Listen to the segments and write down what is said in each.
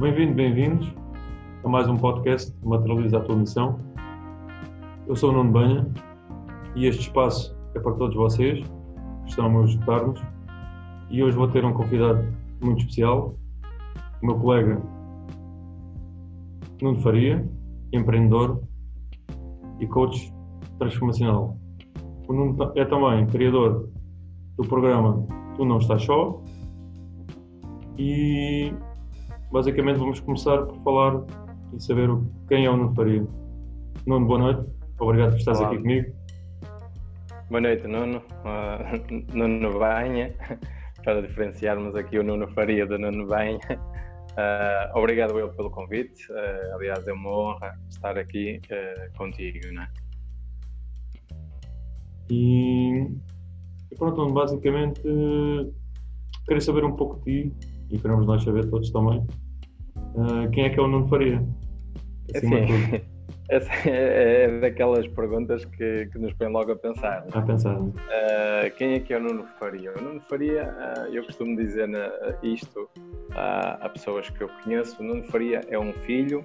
Bem-vindo, bem-vindos a mais um podcast Materializa a tua missão. Eu sou o Nuno Banha e este espaço é para todos vocês que estão a escutar-nos e hoje vou ter um convidado muito especial, o meu colega Nuno Faria, empreendedor e coach transformacional. O Nuno é também criador do programa Tu Não Estás Só e basicamente vamos começar por falar e saber quem é o Nuno Faria. Nuno, boa noite. Obrigado por estares aqui comigo. Boa noite, Nuno. Uh, Nuno Banha, para diferenciarmos aqui o Nuno Faria do Nuno Banha. Uh, obrigado eu pelo convite. Uh, aliás, é uma honra estar aqui contigo, né? E, e pronto, basicamente queria saber um pouco de ti e queremos nós saber todos também uh, quem é que é o Nuno Faria? Assim, essa é, é daquelas perguntas que, que, nos põem logo a pensar. A pensar. Uh, quem é que é o Nuno Faria? O Nuno Faria, uh, eu costumo dizer isto a pessoas que eu conheço: o Nuno Faria é um filho,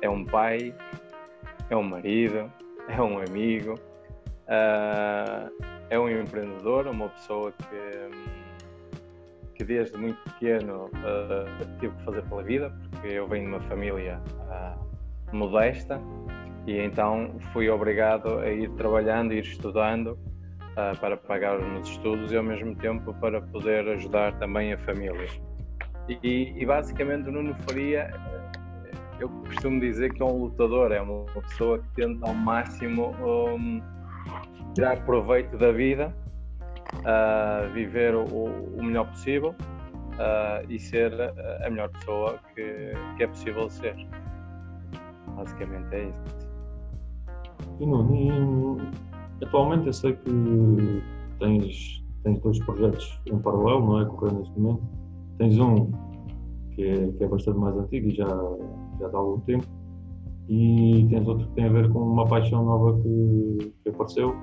é um pai, é um marido, é um amigo, é um empreendedor, uma pessoa que que desde muito pequeno uh, tive que fazer pela vida, porque eu venho de uma família uh, modesta e então fui obrigado a ir trabalhando, ir estudando uh, para pagar os meus estudos e ao mesmo tempo para poder ajudar também a família. E, e basicamente o Nuno Faria, eu costumo dizer que é um lutador, é uma pessoa que tenta ao máximo um, tirar proveito da vida uh, viver o, o, melhor possível uh, e ser a melhor pessoa que, que, é possível ser. Basicamente é isso. E, Nuno, atualmente eu sei que tens, tens dois projetos em paralelo, não é? Correndo neste momento. Tens um que é, que é bastante mais antigo e já, já dá algum tempo, e tens outro que tem a ver com uma paixão nova que, que apareceu,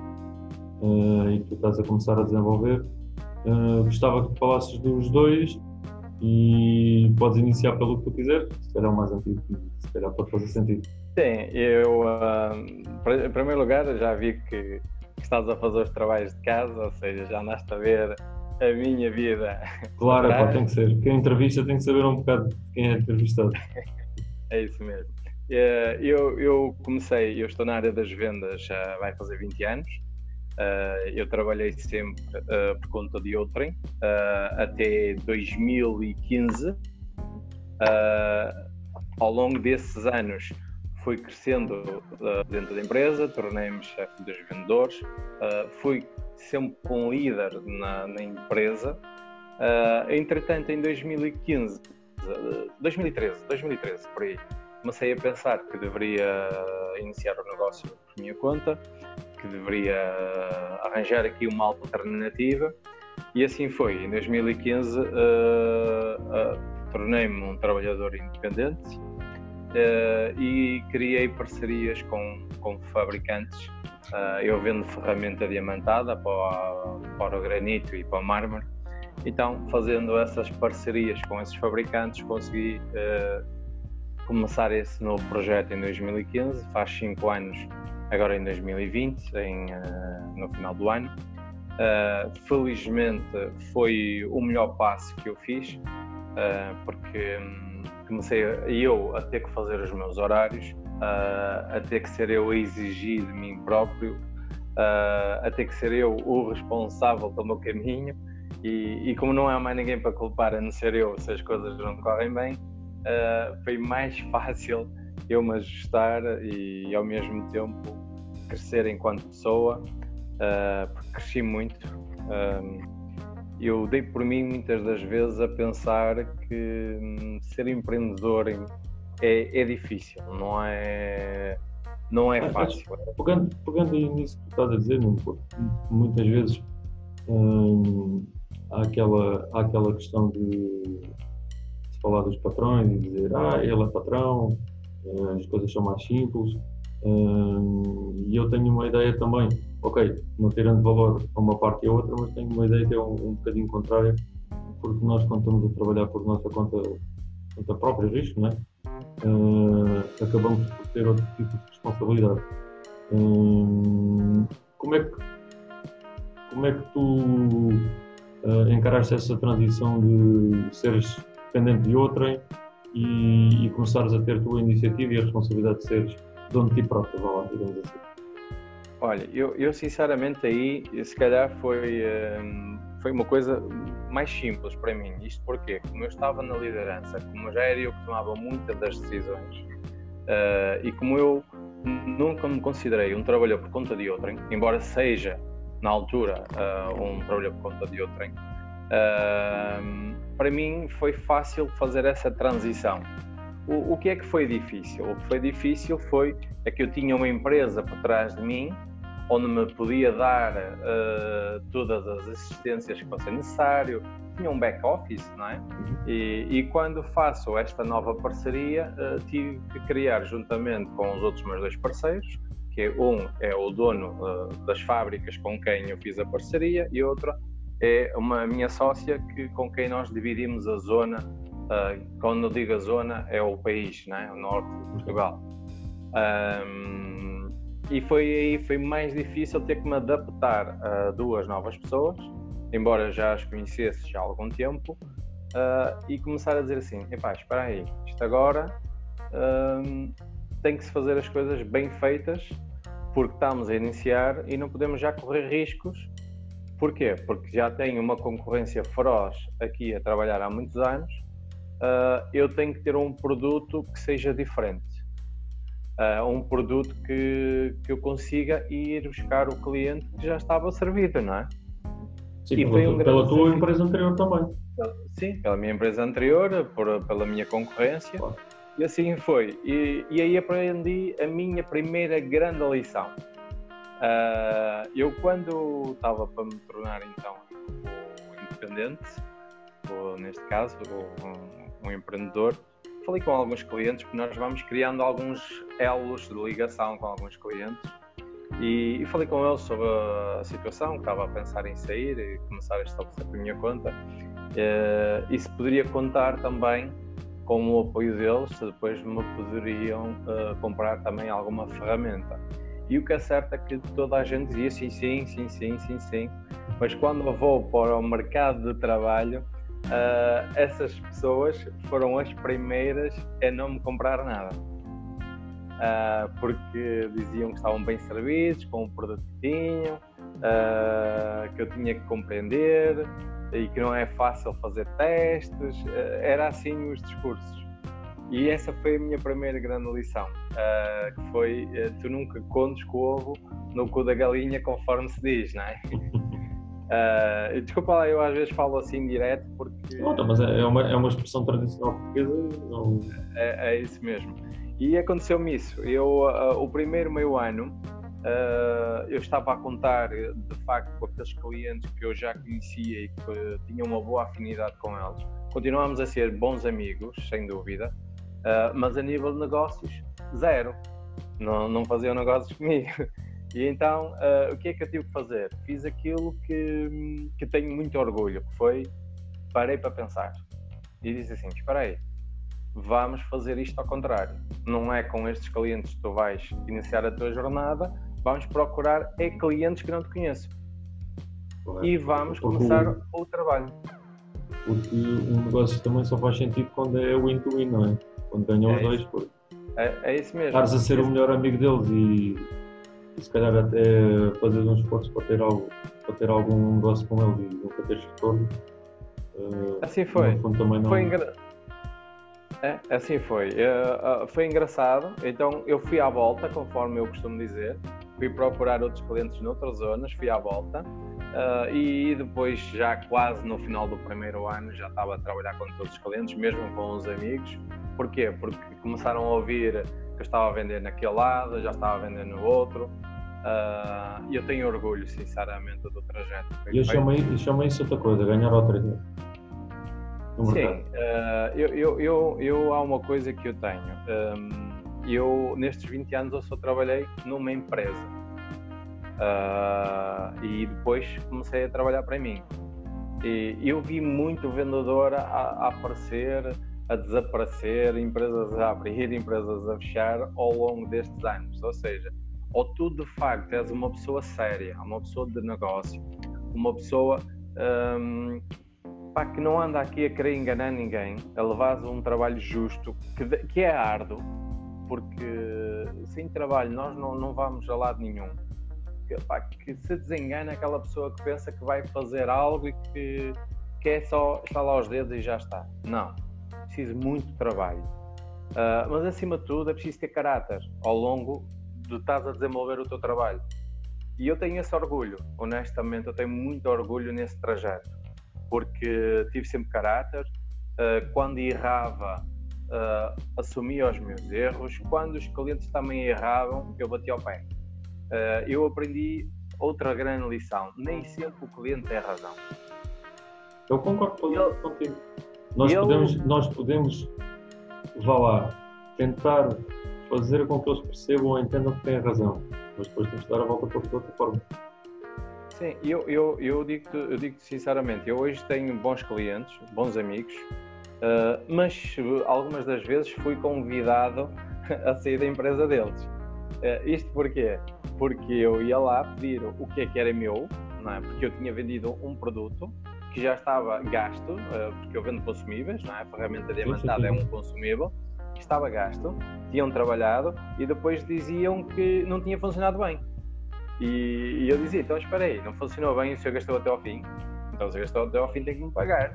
uh, e que tu estás a começar a desenvolver. Uh, gostava que falasses dos dois e podes iniciar pelo que tu quiseres, se calhar o mais antigo, se calhar pode fazer sentido. Sim, eu, uh, em primeiro lugar, já vi que estás a fazer os trabalhos de casa, ou seja, já andaste a ver a minha vida. Claro, pá, tem que ser. Quem entrevista tem que saber um bocado quem é entrevistado. é isso mesmo. Eu, eu comecei, eu estou na área das vendas já vai fazer 20 anos. Uh, eu trabalhei sempre uh, por conta de outrem uh, até 2015. ao longo desses anos fui crescendo dentro da empresa, tornei-me chefe dos vendedores, fui sempre um líder na, na empresa. entretanto, em 2015, 2013, 2013 por aí, comecei a pensar que deveria iniciar o negócio por minha conta que deveria arranjar aqui uma alternativa e assim foi. Em 2015 uh, uh, tornei-me um trabalhador independente uh, e criei parcerias com, com fabricantes. Uh, eu vendo ferramenta diamantada para, para o granito e para o mármore. Então, fazendo essas parcerias com esses fabricantes, consegui começar esse novo projeto em 2015. Faz cinco anos agora em 2020, em, uh, no final do ano. Uh, felizmente foi o melhor passo que eu fiz, uh, porque um, comecei eu a ter que fazer os meus horários, a ter que ser eu a exigir de mim próprio, a ter que ser eu o responsável pelo meu caminho. E, e, como não há mais ninguém para culpar a não ser eu se as coisas não correm bem, foi mais fácil eu me ajustar e ao mesmo tempo crescer enquanto pessoa, uh, porque cresci muito. Uh, eu dei por mim muitas das vezes a pensar que hum, ser empreendedor é, é, difícil, não é, não é fácil. Pegando, pegando aí nisso que estás a dizer, muitas vezes hum, há, aquela, há aquela questão de, de falar dos patrões e dizer ah, ele é patrão, as coisas são mais simples e eu tenho uma ideia também, ok, não tirando valor a uma parte e a outra, mas tenho uma ideia que é um, um bocadinho contrária, porque nós, quando estamos a trabalhar por nossa conta, conta própria, risco, não é? Uh, acabamos por ter outro tipo de responsabilidade. Como é que como é que tu encaraste essa transição de seres dependente de outrem e, e começares a ter a tua iniciativa e a responsabilidade de seres dono de ti próprio, vá lá, digamos assim? Olha, eu, eu sinceramente aí, se calhar foi, hum, foi uma coisa mais simples para mim. Isto porque, como eu estava na liderança, como já era eu que tomava muitas das decisões, uh, e como eu nunca me considerei um trabalhador por conta de outrem, embora seja, na altura, uh, um trabalhador por conta de outrem, uh, para mim foi fácil fazer essa transição. O, o que é que foi difícil? O que foi difícil foi é que eu tinha uma empresa por trás de mim onde me podia dar uh, todas as assistências que fosse necessário, tinha um back-office, não é? E, e, quando faço esta nova parceria, uh, tive que criar, juntamente com os outros meus dois parceiros, que um é o dono uh, das fábricas com quem eu fiz a parceria e outra é uma minha sócia que, com quem nós dividimos a zona, quando eu digo a zona, é o país, não é? o norte de Portugal. Um, e foi aí foi mais difícil ter que me adaptar a duas novas pessoas, embora já as conhecesse já há algum tempo, uh, e começar a dizer assim: epá, espera aí, isto agora um, tem que se fazer as coisas bem feitas, porque estamos a iniciar e não podemos já correr riscos. Porquê? Porque já tenho uma concorrência feroz aqui a trabalhar há muitos anos, uh, eu tenho que ter um produto que seja diferente uh, um produto que, que eu consiga ir buscar o cliente que já estava servido, não é? Sim, e foi um pela tua empresa anterior também. Sim, pela minha empresa anterior, por, pela minha concorrência. Claro. E assim foi. E, e, aí aprendi a minha primeira grande lição. Uh, eu, quando estava para me tornar então independente, ou neste caso, um, um empreendedor, falei com alguns clientes, porque nós vamos criando alguns elos de ligação com alguns clientes e, e, falei com eles sobre a situação, que estava a pensar em sair e começar a estabelecer a minha conta e se poderia contar também com o apoio deles, se depois me poderiam uh, comprar também alguma ferramenta. E o que é certo é que toda a gente dizia sim, sim, sim, sim, sim, sim, mas quando eu vou para o mercado de trabalho, uh, essas pessoas foram as primeiras a não me comprar nada. Uh, porque diziam que estavam bem servidos com o produto que tinham, uh, que eu tinha que compreender e que não é fácil fazer testes. Uh, era assim os discursos. E essa foi a minha primeira grande lição, que foi tu nunca contes com o ovo no cu da galinha, conforme se diz, não é? Uh, desculpa lá, eu às vezes falo assim direto porque. Não, mas é, é uma, é uma expressão tradicional portuguesa. Não... É, é isso mesmo. E aconteceu-me isso. Eu, uh, o primeiro meio ano, uh, eu estava a contar de facto com aqueles clientes que eu já conhecia e que tinha uma boa afinidade com eles. Continuámos a ser bons amigos, sem dúvida, mas a nível de negócios, zero. Não, não faziam negócios comigo. E então, uh, o que é que eu tive que fazer? Fiz aquilo que, que tenho muito orgulho, que foi, parei para pensar. E disse assim, espera aí, vamos fazer isto ao contrário. Não é com estes clientes que tu vais iniciar a tua jornada, vamos procurar é clientes que não te conheço. E vamos porque começar o, o trabalho. Porque o negócio também só faz sentido quando é win-to-win, não é? Quando ganham é os dois. Porque... É, é isso mesmo. Estás a ser o melhor amigo deles e se calhar até fazer um esforço para ter, algo, para ter algum negócio com ele e nunca ter retorno. Uh, assim foi. Não... Foi engra... é, assim foi. Uh, uh, foi engraçado. Então eu fui à volta, conforme eu costumo dizer. Fui procurar outros clientes noutras zonas, fui à volta. e depois, já quase no final do primeiro ano, já estava a trabalhar com todos os clientes, mesmo com os amigos. Porquê? Porque começaram a ouvir eu estava a vender naquele lado, já estava a vender no outro. Uh, e eu tenho orgulho, sinceramente, do trajeto. E eu chamei, eu chamei isso outra coisa, ganhar outra ideia. Sim, uh, eu, eu, eu, eu, há uma coisa que eu tenho. Um, eu, nestes 20 anos, eu só trabalhei numa empresa. Uh, e depois comecei a trabalhar para mim. E eu vi muito vendedor a, a aparecer, a desaparecer, empresas a abrir, empresas a fechar ao longo destes anos. Ou seja, ou tu de facto és uma pessoa séria, uma pessoa de negócio, uma pessoa um, pá, que não anda aqui a querer enganar ninguém, a levar um trabalho justo, que, que é árduo, porque sem trabalho nós não, não vamos a lado nenhum. Que, pá, que se desengana aquela pessoa que pensa que vai fazer algo e que, que é só estalar os dedos e já está. Não, preciso muito trabalho. Uh, mas acima de tudo é preciso ter caráter ao longo de estás a desenvolver o teu trabalho. E eu tenho esse orgulho, honestamente, eu tenho muito orgulho nesse trajeto, porque tive sempre caráter. Uh, quando errava, uh, assumia os meus erros. Quando os clientes também erravam, eu batia ao pé. Uh, eu aprendi outra grande lição: nem sempre o cliente tem razão. Eu concordo contigo. Nós, podemos, nós podemos, vá lá, tentar fazer com que eles percebam ou entendam que têm razão, mas depois temos que dar a volta para de outra forma. Sim, eu, eu, eu digo eu digo sinceramente, eu hoje tenho bons clientes, bons amigos, uh, mas algumas das vezes fui convidado a sair da empresa deles. Uh, isto porquê? Porque eu ia lá pedir o que é que era meu, não é? porque eu tinha vendido um produto que já estava gasto, uh, porque eu vendo consumíveis, não é? a ferramenta diamantada é um consumível, estava gasto, tinham trabalhado e depois diziam que não tinha funcionado bem. E, e eu dizia, então espera aí, não funcionou bem, o senhor gastou até ao fim, então se gastou até ao fim tem que me pagar.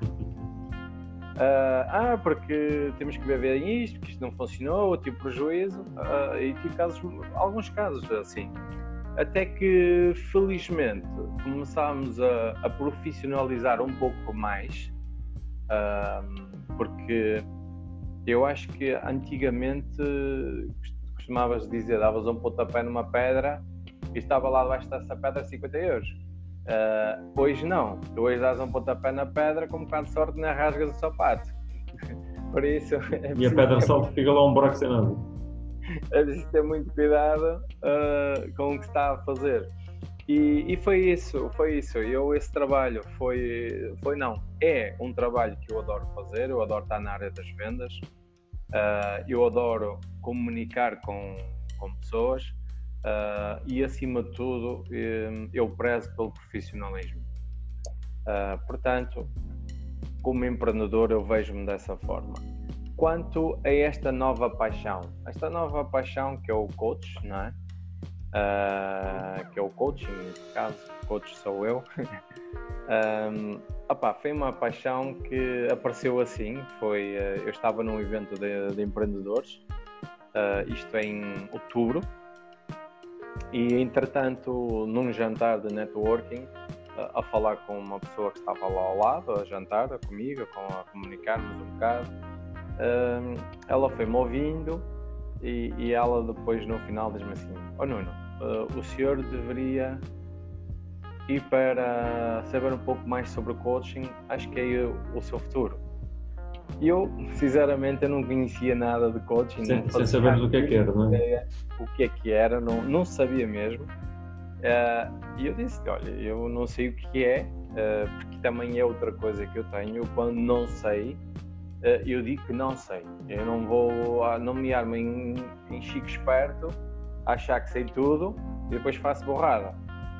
Uh, ah, porque temos que ver isto, porque isto não funcionou, eu tive prejuízo, uh, e tive casos, alguns casos assim. Até que, felizmente, começámos a, a profissionalizar um pouco mais, uh, porque eu acho que antigamente costumavas dizer, davas um pontapé numa pedra e estava lá debaixo dessa pedra 50 euros. Uh, hoje não. Tu hoje dás um pontapé na pedra, com um bocado de sorte, não rasgas o sapato. Por isso. É e a pedra só fica lá um buraco sem nada. É preciso ter muito cuidado uh, com o que está a fazer. E, e, foi isso, foi isso. Eu, esse trabalho foi, foi não, é um trabalho que eu adoro fazer, eu adoro estar na área das vendas, uh, eu adoro comunicar com, com pessoas uh, e, acima de tudo, um, eu prezo pelo profissionalismo. Uh, portanto, como empreendedor, eu vejo-me dessa forma. Quanto a esta nova paixão, esta nova paixão que é o coach, não é? uh, que é o coaching, neste caso, coach sou eu. um, opa, foi uma paixão que apareceu assim. Foi, uh, eu estava num evento de, de empreendedores, isto é em outubro, e entretanto, num jantar de networking, a falar com uma pessoa que estava lá ao lado, a jantar comigo, a comunicarmos um bocado. ela foi-me ouvindo e, ela depois no final diz-me assim: oh, Nuno, uh, o senhor deveria ir para saber um pouco mais sobre coaching, acho que é o seu futuro. E eu, sinceramente, eu não conhecia nada de coaching. Sem, sem saber o que é que era, não é? O que é que era, não, não sabia mesmo. Uh, e eu disse: Olha, eu não sei o que é, uh, porque também é outra coisa que eu tenho. Quando não sei, uh, eu digo que não sei. Eu não vou nomear-me em, em chico esperto achar que sei tudo e depois faço borrada.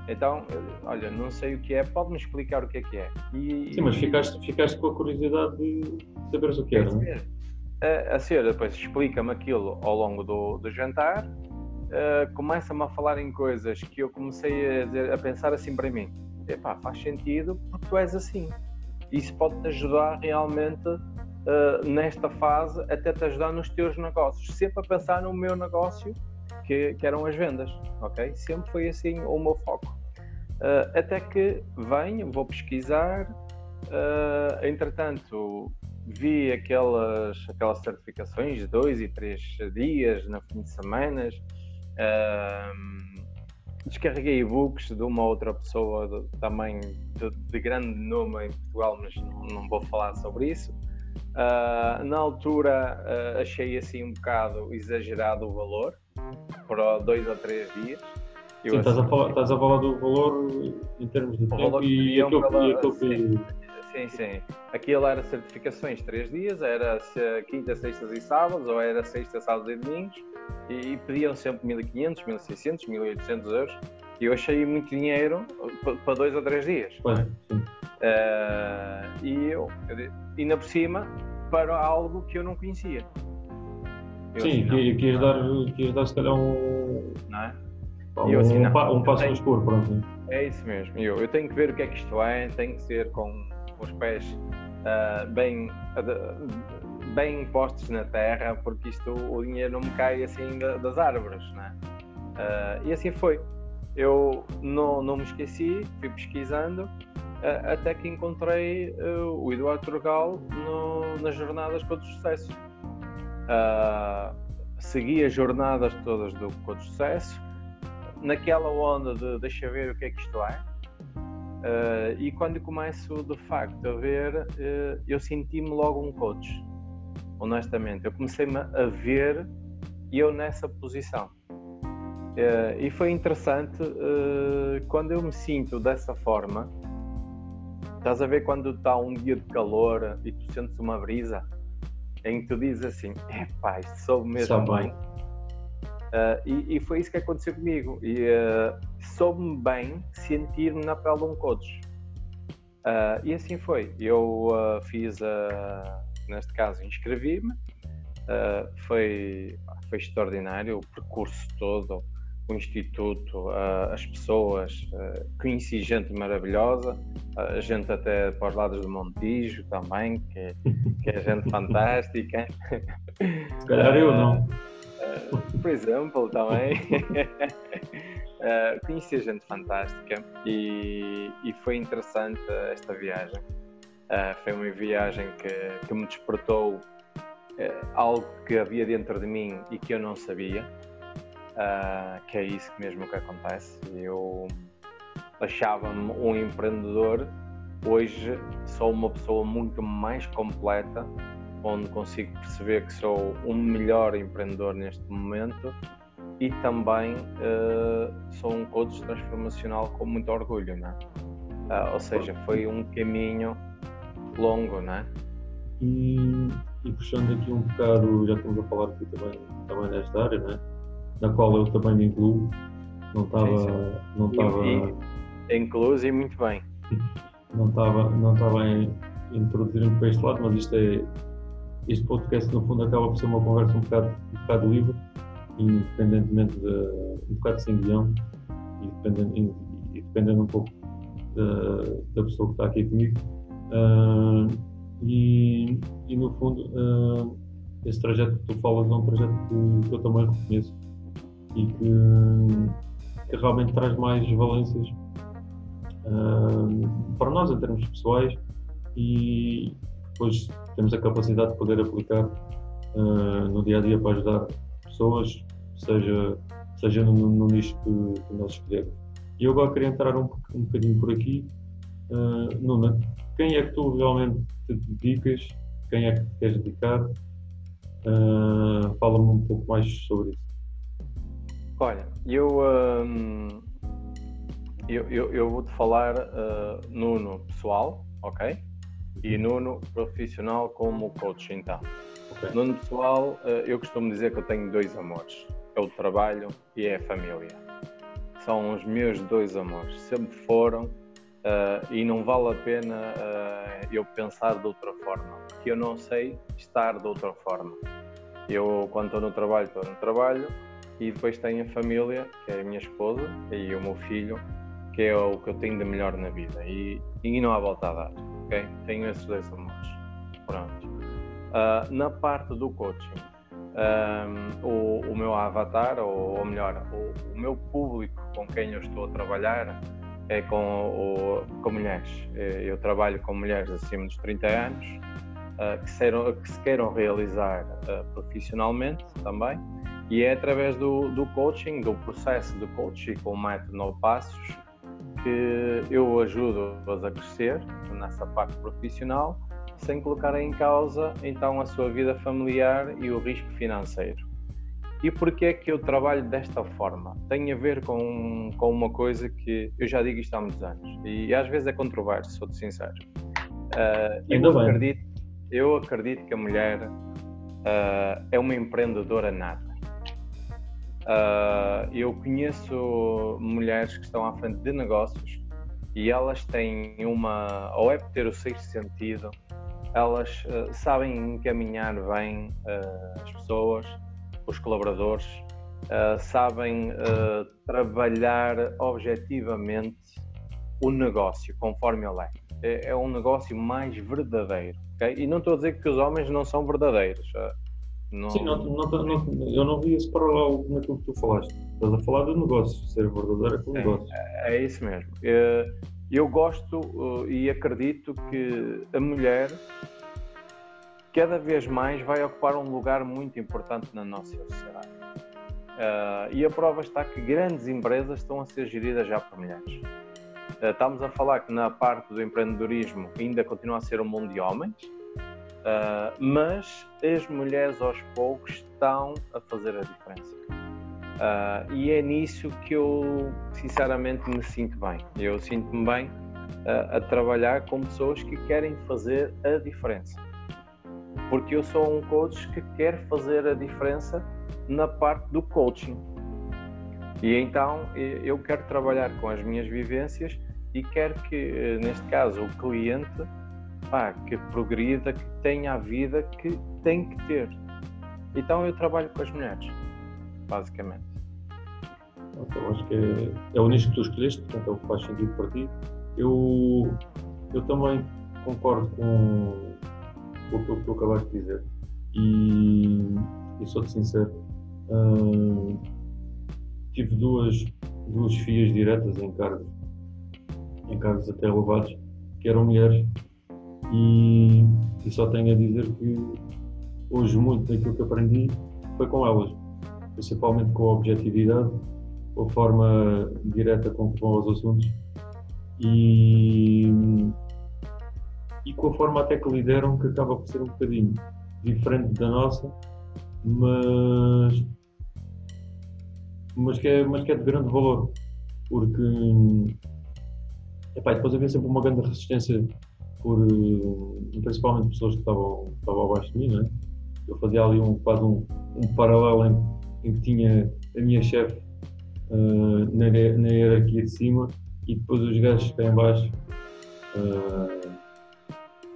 Então, olha, não sei o que é, pode-me explicar o que é que é. E, Sim, mas ficaste, ficaste com a curiosidade de saberes o que era, não é? A, a senhora depois explica-me aquilo ao longo do, do jantar, uh, começa-me a falar em coisas que eu comecei a, dizer, a pensar assim para mim: epá, faz sentido porque tu és assim. Isso pode-te ajudar realmente uh, nesta fase, até te ajudar nos teus negócios. Sempre a pensar no meu negócio que, que eram as vendas, ok? Sempre foi assim o meu foco. Uh, até que venho, vou pesquisar, uh, entretanto vi aquelas, aquelas certificações de dois e três dias no fim de semanas, uh, descarreguei e-books de uma outra pessoa de, também de, de, grande nome em Portugal, mas não, não vou falar sobre isso. Uh, na altura uh, achei assim um bocado exagerado o valor, para dois ou três dias. Sim, estás, a falar, estás a falar do valor em termos de tempo e aquilo, pela, e aquilo que... sim, sim. Aquilo era certificações três dias, era quinta, sextas e sábados, ou era sexta, sábados e domingos, e pediam sempre 1500, 1600, 1800 euros. E eu achei muito dinheiro para dois ou três dias. sim. Uh, e eu, ainda por cima, para algo que eu não conhecia. Eu, Sim, assim, que, ias dar, que dar se calhar um. Não é? Um, eu, assim, não, um, um passo no escuro, pronto. É isso mesmo. Eu, eu tenho que ver o que é que isto é, tem que ser com, os pés uh, bem, uh, bem postos na terra, porque isto, o dinheiro não me cai assim das árvores, né? Uh, e assim foi. Eu não, não me esqueci, fui pesquisando até que encontrei uh, o Eduardo Turgal no, nas jornadas Code de Sucesso. Uh, segui as jornadas todas do de Sucesso, naquela onda de deixa ver o que é que isto é. Uh, e quando começo de facto a ver, eu senti-me logo um coach, honestamente. Eu comecei-me a ver eu nessa posição. e foi interessante quando eu me sinto dessa forma Estás a ver quando está um dia de calor e tu sentes uma brisa em que tu dizes assim: epá, isto soube mesmo bem. Uh, e, e, foi isso que aconteceu comigo. E uh, soube-me bem sentir-me na pele de um coach. Uh, e assim foi. Eu uh, fiz, neste caso, inscrevi-me. foi, foi extraordinário o percurso todo o Instituto, as pessoas, conheci gente maravilhosa, a gente até para os lados do Montijo também, que, que é gente fantástica. Se calhar eu não. Por exemplo, também. conheci gente fantástica e, e foi interessante esta viagem. foi uma viagem que, que me despertou algo que havia dentro de mim e que eu não sabia uh, que é isso mesmo que acontece. Eu achava-me um empreendedor, hoje sou uma pessoa muito mais completa, onde consigo perceber que sou um melhor empreendedor neste momento e também uh, sou um coach transformacional com muito orgulho, né? Uh, ou seja, foi um caminho longo, né? E, e puxando aqui um bocado, já estamos a falar aqui também, também nesta área, né? Na qual eu também me incluo. Não estava. Não estava. Incluso e muito bem. Não estava não estava a introduzir-me para este lado, mas isto é. Este podcast, no fundo, acaba por ser uma conversa um bocado, um bocado livre, independentemente de. um bocado sem guião, e dependendo, e dependendo um pouco da, da pessoa que está aqui comigo. Uh, e, e, no fundo, uh, esse trajeto que tu falas é um trajeto que, que eu também reconheço e que, que realmente traz mais valências uh, para nós em termos pessoais e depois temos a capacidade de poder aplicar uh, no dia a dia para ajudar pessoas, seja, seja no, no nicho que, que, nós escolhermos. E eu agora queria entrar um, um bocadinho por aqui. Uh, Nuna, quem é que tu realmente te dedicas? Quem é que te queres dedicar? Uh, Fala-me um pouco mais sobre isso. Olha, eu, um, eu, eu, eu vou-te falar uh, Nuno pessoal, ok? E Nuno profissional como coach, então. Okay. Nuno pessoal, uh, eu costumo dizer que eu tenho dois amores: é o trabalho e é a família. São os meus dois amores, sempre foram, uh, e não vale a pena eu pensar de outra forma, porque eu não sei estar de outra forma. Eu, quando estou no trabalho, estou no trabalho, e depois tenho a família, que é a minha esposa e o meu filho, que é o que eu tenho de melhor na vida. E, e não há volta a dar, ok? Tenho esses dois amores. Pronto. Uh, na parte do coaching, um, o, o, meu avatar, ou, ou melhor, o, o, meu público com quem eu estou a trabalhar é com, o, com mulheres. Eu trabalho com mulheres acima dos 30 anos uh, que, serão, que se queiram realizar uh, profissionalmente também e é através do, do coaching, do processo de coaching com o método 9 passos, que eu ajudo-as a crescer nessa parte profissional, sem colocar em causa então a sua vida familiar e o risco financeiro. E porquê é que eu trabalho desta forma? Tem a ver com, com uma coisa que eu já digo isto há muitos anos e às vezes é controverso, sou-te sincero. Uh, eu, acredito, eu acredito que a mulher uh, é uma empreendedora nata. Uh, eu conheço mulheres que estão à frente de negócios e elas têm uma, ou é por ter o sexto sentido, elas uh, sabem encaminhar bem uh, as pessoas, os colaboradores, sabem trabalhar objetivamente o negócio conforme ele é. é. Um negócio mais verdadeiro. Okay? E não estou a dizer que os homens não são verdadeiros. Não... Sim, não, não, eu não vi esse paralelo naquilo que tu falaste. Estás a falar do negócio, ser verdadeiro com o negócio. É, é isso mesmo. Eh, eu gosto eh, e acredito que a mulher cada vez mais vai ocupar um lugar muito importante na nossa sociedade. Eh, e a prova está que grandes empresas estão a ser geridas já por mulheres. Estamos a falar que na parte do empreendedorismo ainda continua a ser um mundo de homens, Uh, mas as mulheres aos poucos estão a fazer a diferença. Uh, e é nisso que eu sinceramente me sinto bem. Eu sinto-me bem uh, a trabalhar com pessoas que querem fazer a diferença. Porque eu sou um coach que quer fazer a diferença na parte do coaching. E então eu quero trabalhar com as minhas vivências e quero que, neste caso, o cliente pá, que progrida, que tenha a vida que tem que ter. Então eu trabalho com as mulheres, basicamente. Então, acho que é, é o nicho que tu escolheste, portanto é o que faz sentido para ti. Eu, eu também concordo com, com o que tu acabaste de dizer e, e sou-te sincero. Hum, tive duas, duas fias diretas em cargos, em cargos até elevados, que eram mulheres e, e só tenho a dizer que hoje muito daquilo que aprendi foi com elas, principalmente com a objetividade, com a forma direta com que vão aos assuntos e, e com a forma até que lideram, que acaba por ser um bocadinho diferente da nossa, mas, mas, que, é, mas que é de grande valor, porque epá, depois havia sempre uma grande resistência por eh, principalmente pessoas que estavam, estavam abaixo de mim, né? Eu fazia ali um, quase um, um paralelo em, em, que tinha a minha chefe uh, na, na hierarquia de cima e depois os gajos cá em baixo, uh,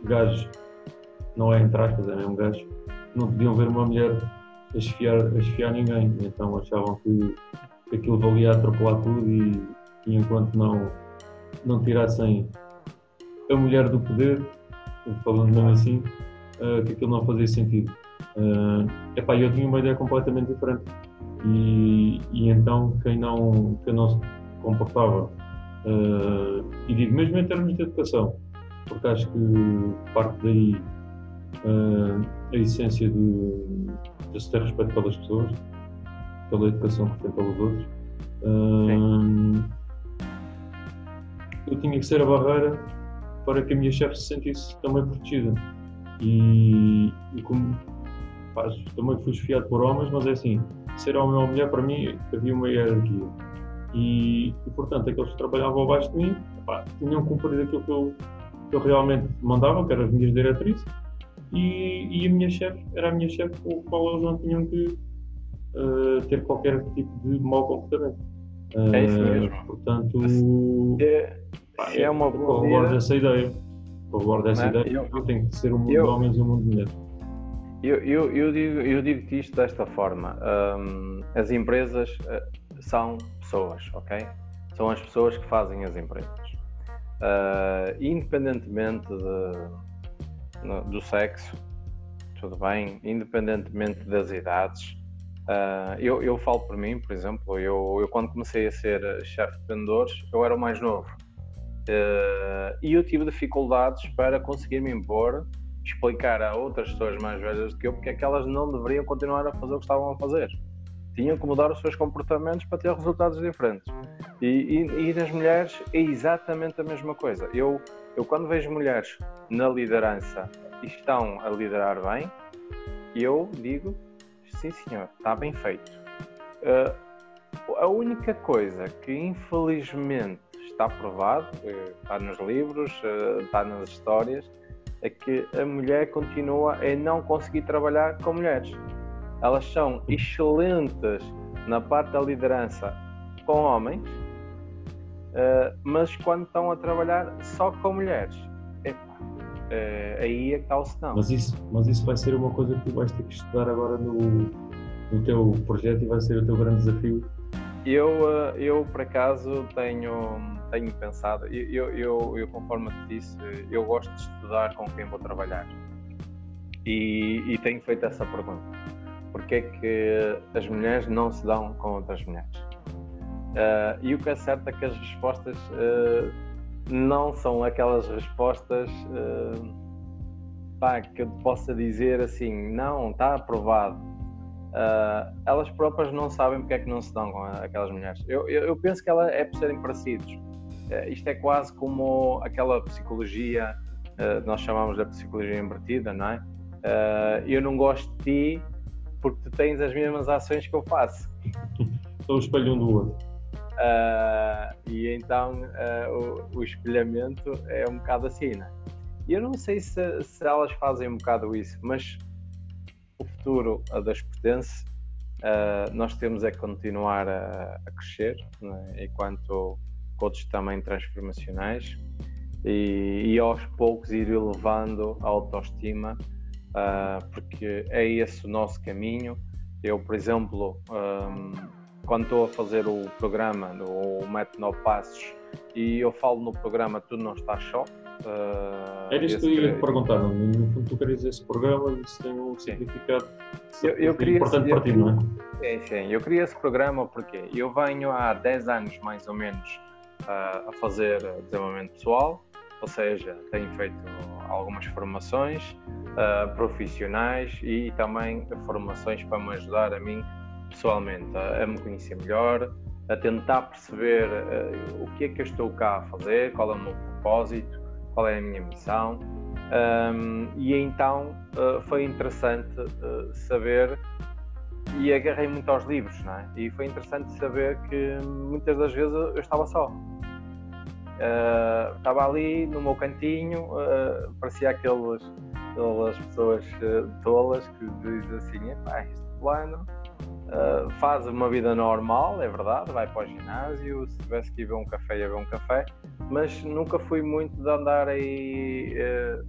gajos, não é entre aspas, é mesmo não podiam ver uma mulher a esfiar, a esfiar ninguém, então achavam que, que aquilo valia atropelar tudo e, e enquanto não, não tirassem a mulher do poder, falando mesmo assim, uh, que aquilo não fazia sentido. Uh, epá, eu tinha uma ideia completamente diferente. E, e então quem não, quem não se comportava, uh, e digo mesmo em termos de educação, porque acho que parte daí uh, a essência de, de se ter respeito pelas pessoas, pela educação que tem pelos outros. Eu tinha que ser a barreira para que a minha chefe se sentisse também protegida. E, e como pá, também fui esfiado por homens, mas é assim, ser homem ou mulher para mim havia uma hierarquia. E, e portanto, aqueles que trabalhavam abaixo de mim pá, tinham cumprido aquilo que eu, que eu realmente mandava, que eram as minhas diretrizes, e, e a minha chefe era a minha chefe com o qual eles não tinham que uh, ter qualquer tipo de mau comportamento. Uh, é isso mesmo. Eh, portanto. É Pá, é uma boa corroboro dessa ideia. Corroboro dessa ideia. Eu, eu, tem que ser um mundo eu, de homens e um mundo de mulheres. Eu, eu, eu, digo, eu digo isto desta forma: um, as empresas uh, são pessoas, ok? São as pessoas que fazem as empresas. Uh, independentemente de, do sexo, tudo bem, independentemente das idades. Uh, eu, eu falo por mim, por exemplo, eu, eu quando comecei a ser chefe de vendedores, eu era o mais novo. Uh, e eu tive dificuldades para conseguir me impor, explicar a outras pessoas mais velhas do que eu porque é que elas não deveriam continuar a fazer o que estavam a fazer. Tinham que mudar os seus comportamentos para ter resultados diferentes. E, e, e nas mulheres é exatamente a mesma coisa. Eu, eu, quando vejo mulheres na liderança e estão a liderar bem, eu digo: sim, senhor, está bem feito. Uh, a única coisa que infelizmente está provado, está nos livros, está nas histórias, é que a mulher continua a não conseguir trabalhar com mulheres. Elas são excelentes na parte da liderança com homens, uh, mas quando estão a trabalhar só com mulheres, aí é que está o senão. Mas isso, mas isso vai ser uma coisa que tu vais ter que estudar agora no, no teu projeto e vai ser o teu grande desafio? Eu, eu por acaso, tenho, tenho pensado, eu, eu, eu, conforme te disse, eu gosto de estudar com quem vou trabalhar. E, e tenho feito essa pergunta. Porquê é que as mulheres não se dão com outras mulheres? Uh, e o que é certo é que as respostas uh, não são aquelas respostas uh, pá, que eu possa dizer assim, não, está aprovado. Uh, elas próprias não sabem porque é que não se dão com aquelas mulheres. Eu, eu, eu penso que ela é por serem parecidos. Isto é quase como aquela psicologia, nós chamamos de psicologia invertida, não é? eu não gosto de ti porque tu tens as mesmas ações que eu faço. São o espelho um do outro. Uh, e então o, o, espelhamento é um bocado assim, né? E eu não sei se, se, elas fazem um bocado isso, mas o futuro das pertence. Nós temos é continuar a, a crescer, né? enquanto coaches também transformacionais, e, e, aos poucos ir elevando a autoestima, porque é esse o nosso caminho. Eu, por exemplo, um, quando estou a fazer o programa, o Método 9 Passos, e eu falo no programa Tudo Não Está Só. Uh, Era isto que eu ia te perguntar, no fundo tu querias esse programa e isso tem um sim. significado eu, eu queria, importante para ti, não é? Sim, sim, eu queria esse programa porque eu venho há 10 anos mais ou menos uh, a fazer desenvolvimento pessoal, ou seja, tenho feito algumas formações uh, profissionais e também formações para me ajudar a mim pessoalmente, a, a me conhecer melhor, a tentar perceber uh, o que é que eu estou cá a fazer, qual é o meu propósito, qual é a minha missão. Um, e então uh, foi interessante saber e agarrei muito aos livros, não é? E foi interessante saber que muitas das vezes eu estava só. Uh, estava ali no meu cantinho, parecia aqueles, aquelas pessoas tolas que dizem assim: este plano Uh, faz uma vida normal, é verdade, vai para o ginásio, se tivesse que ir ver um café, ia ver um café, mas nunca fui muito de andar aí uh,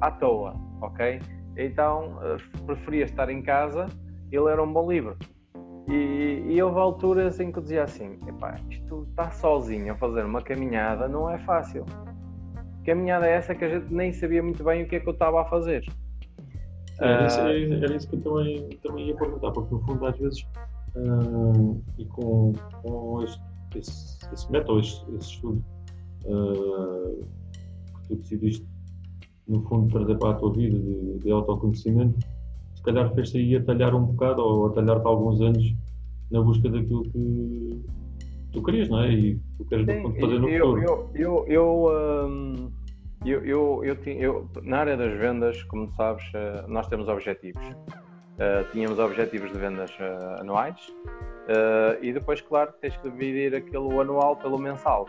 à toa, ok? Então uh, preferia estar em casa e ler um bom livro. E, e houve alturas em que eu dizia assim: epá, isto está sozinho a fazer uma caminhada não é fácil. Caminhada é essa que a gente nem sabia muito bem o que é que eu estava a fazer. Era isso, era isso que eu também, também ia perguntar, porque no fundo às vezes uh, e com, com este, esse, esse método, esse, esse estudo uh, que tu decidiste no fundo trazer para a tua vida de, de autoconhecimento, se calhar fez-te aí a talhar um bocado ou a talhar-te alguns anos na busca daquilo que tu querias, não é? E tu queres no fundo fazer no eu, futuro. Eu, eu, eu um eu, eu, eu, eu, na área das vendas, como sabes, eh, nós temos objetivos. Uh, tínhamos objetivos de vendas uh, anuais uh, e depois, claro, tens que dividir aquele anual pelo mensal.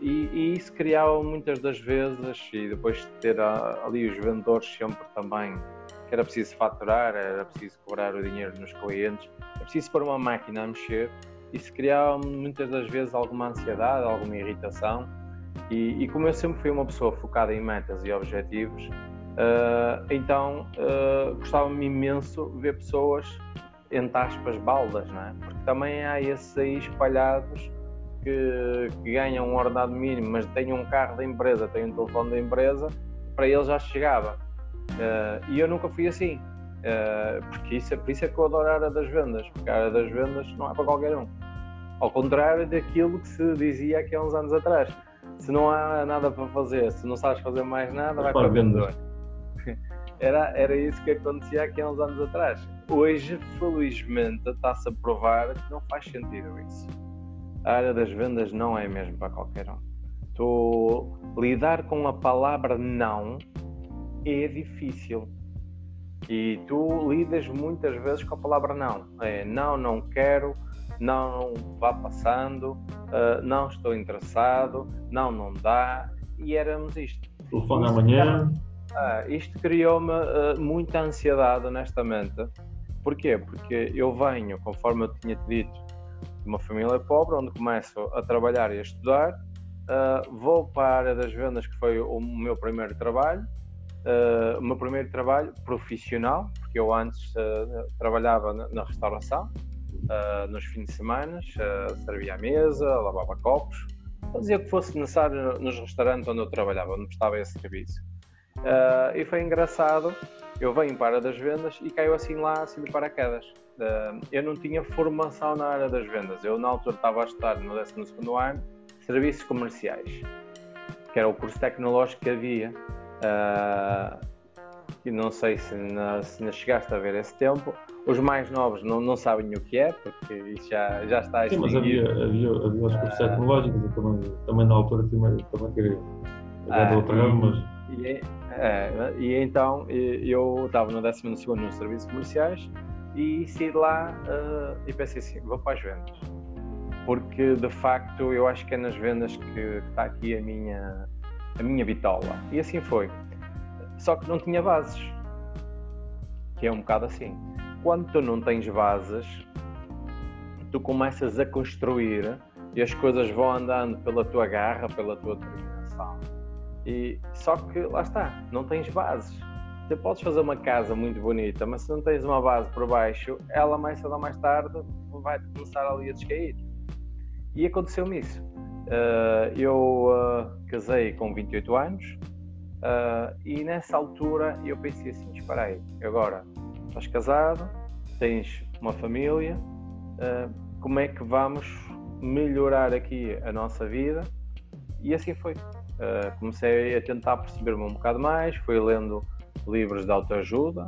E, e, isso criava muitas das vezes, e depois de ter ali os vendedores sempre também, que era preciso faturar, era preciso cobrar o dinheiro nos clientes, é preciso pôr uma máquina a mexer, isso criava muitas das vezes alguma ansiedade, alguma irritação e, e, como eu sempre fui uma pessoa focada em metas e objetivos, uh, então uh, gostava-me imenso ver pessoas, entre aspas, baldas, não é? Porque também há esses aí espalhados que, que, ganham um ordenado mínimo, mas têm um carro da empresa, têm um telefone da empresa, para eles já chegava. Uh, e eu nunca fui assim. Uh, porque isso, é, por isso é que eu adoro a área das vendas, porque a área das vendas não é para qualquer um. Ao contrário daquilo que se dizia aqui há uns anos atrás se não há nada para fazer, se não sabes fazer mais nada, vai para o vendedor. Era, era isso que acontecia aqui há uns anos atrás. Hoje, felizmente, está-se a provar que não faz sentido isso. A área das vendas não é mesmo para qualquer um. Tu lidar com a palavra não é difícil. E tu lidas muitas vezes com a palavra não. É não, não quero, não vá passando, uh, não estou interessado, não, não dá, e éramos isto. Telefone amanhã. Ah, isto criou-me uh, muita ansiedade, honestamente. Porquê? Porque eu venho, conforme eu tinha dito, de uma família pobre, onde começo a trabalhar e a estudar, uh, vou para a área das vendas, que foi o meu primeiro trabalho, uh, o meu primeiro trabalho profissional, porque eu antes trabalhava na, na restauração, nos fins de semana, servia a mesa, lavava copos, fazia o que fosse necessário nos restaurantes onde eu trabalhava, onde prestava esse serviço. Uh, e foi engraçado, eu venho para a área das vendas e caio assim lá, assim de paraquedas. Uh, eu não tinha formação na área das vendas, eu na altura estava a estudar no 12 ano Serviços Comerciais, que era o curso tecnológico que havia. Uh, e não sei se na, se chegaste a ver esse tempo. Os mais novos não, não sabem o que é, porque isso já, já está Sim, mas havia, havia, havia os cursos tecnológicos, eu também, também na altura também, também queria. Agora outra, mas e, é, e então eu estava no 12 nos serviços comerciais e saí de lá uh, e pensei assim: vou para as vendas. Porque de facto eu acho que é nas vendas que está aqui a minha, a minha bitola. E assim foi. Só que não tinha bases. Que é um bocado assim. Quando tu não tens bases, tu começas a construir e as coisas vão andando pela tua garra, pela tua determinação e, só que lá está, não tens bases. Você podes fazer uma casa muito bonita, mas se não tens uma base por baixo, ela mais cedo ou mais tarde vai começar ali a descair. E aconteceu-me isso. Uh, eu uh, casei com 28 anos uh, e nessa altura eu pensei assim: espera aí, agora estás casado, tens uma família, como é que vamos melhorar aqui a nossa vida? E assim foi. Uh, comecei a tentar perceber-me um bocado mais, fui lendo livros de autoajuda,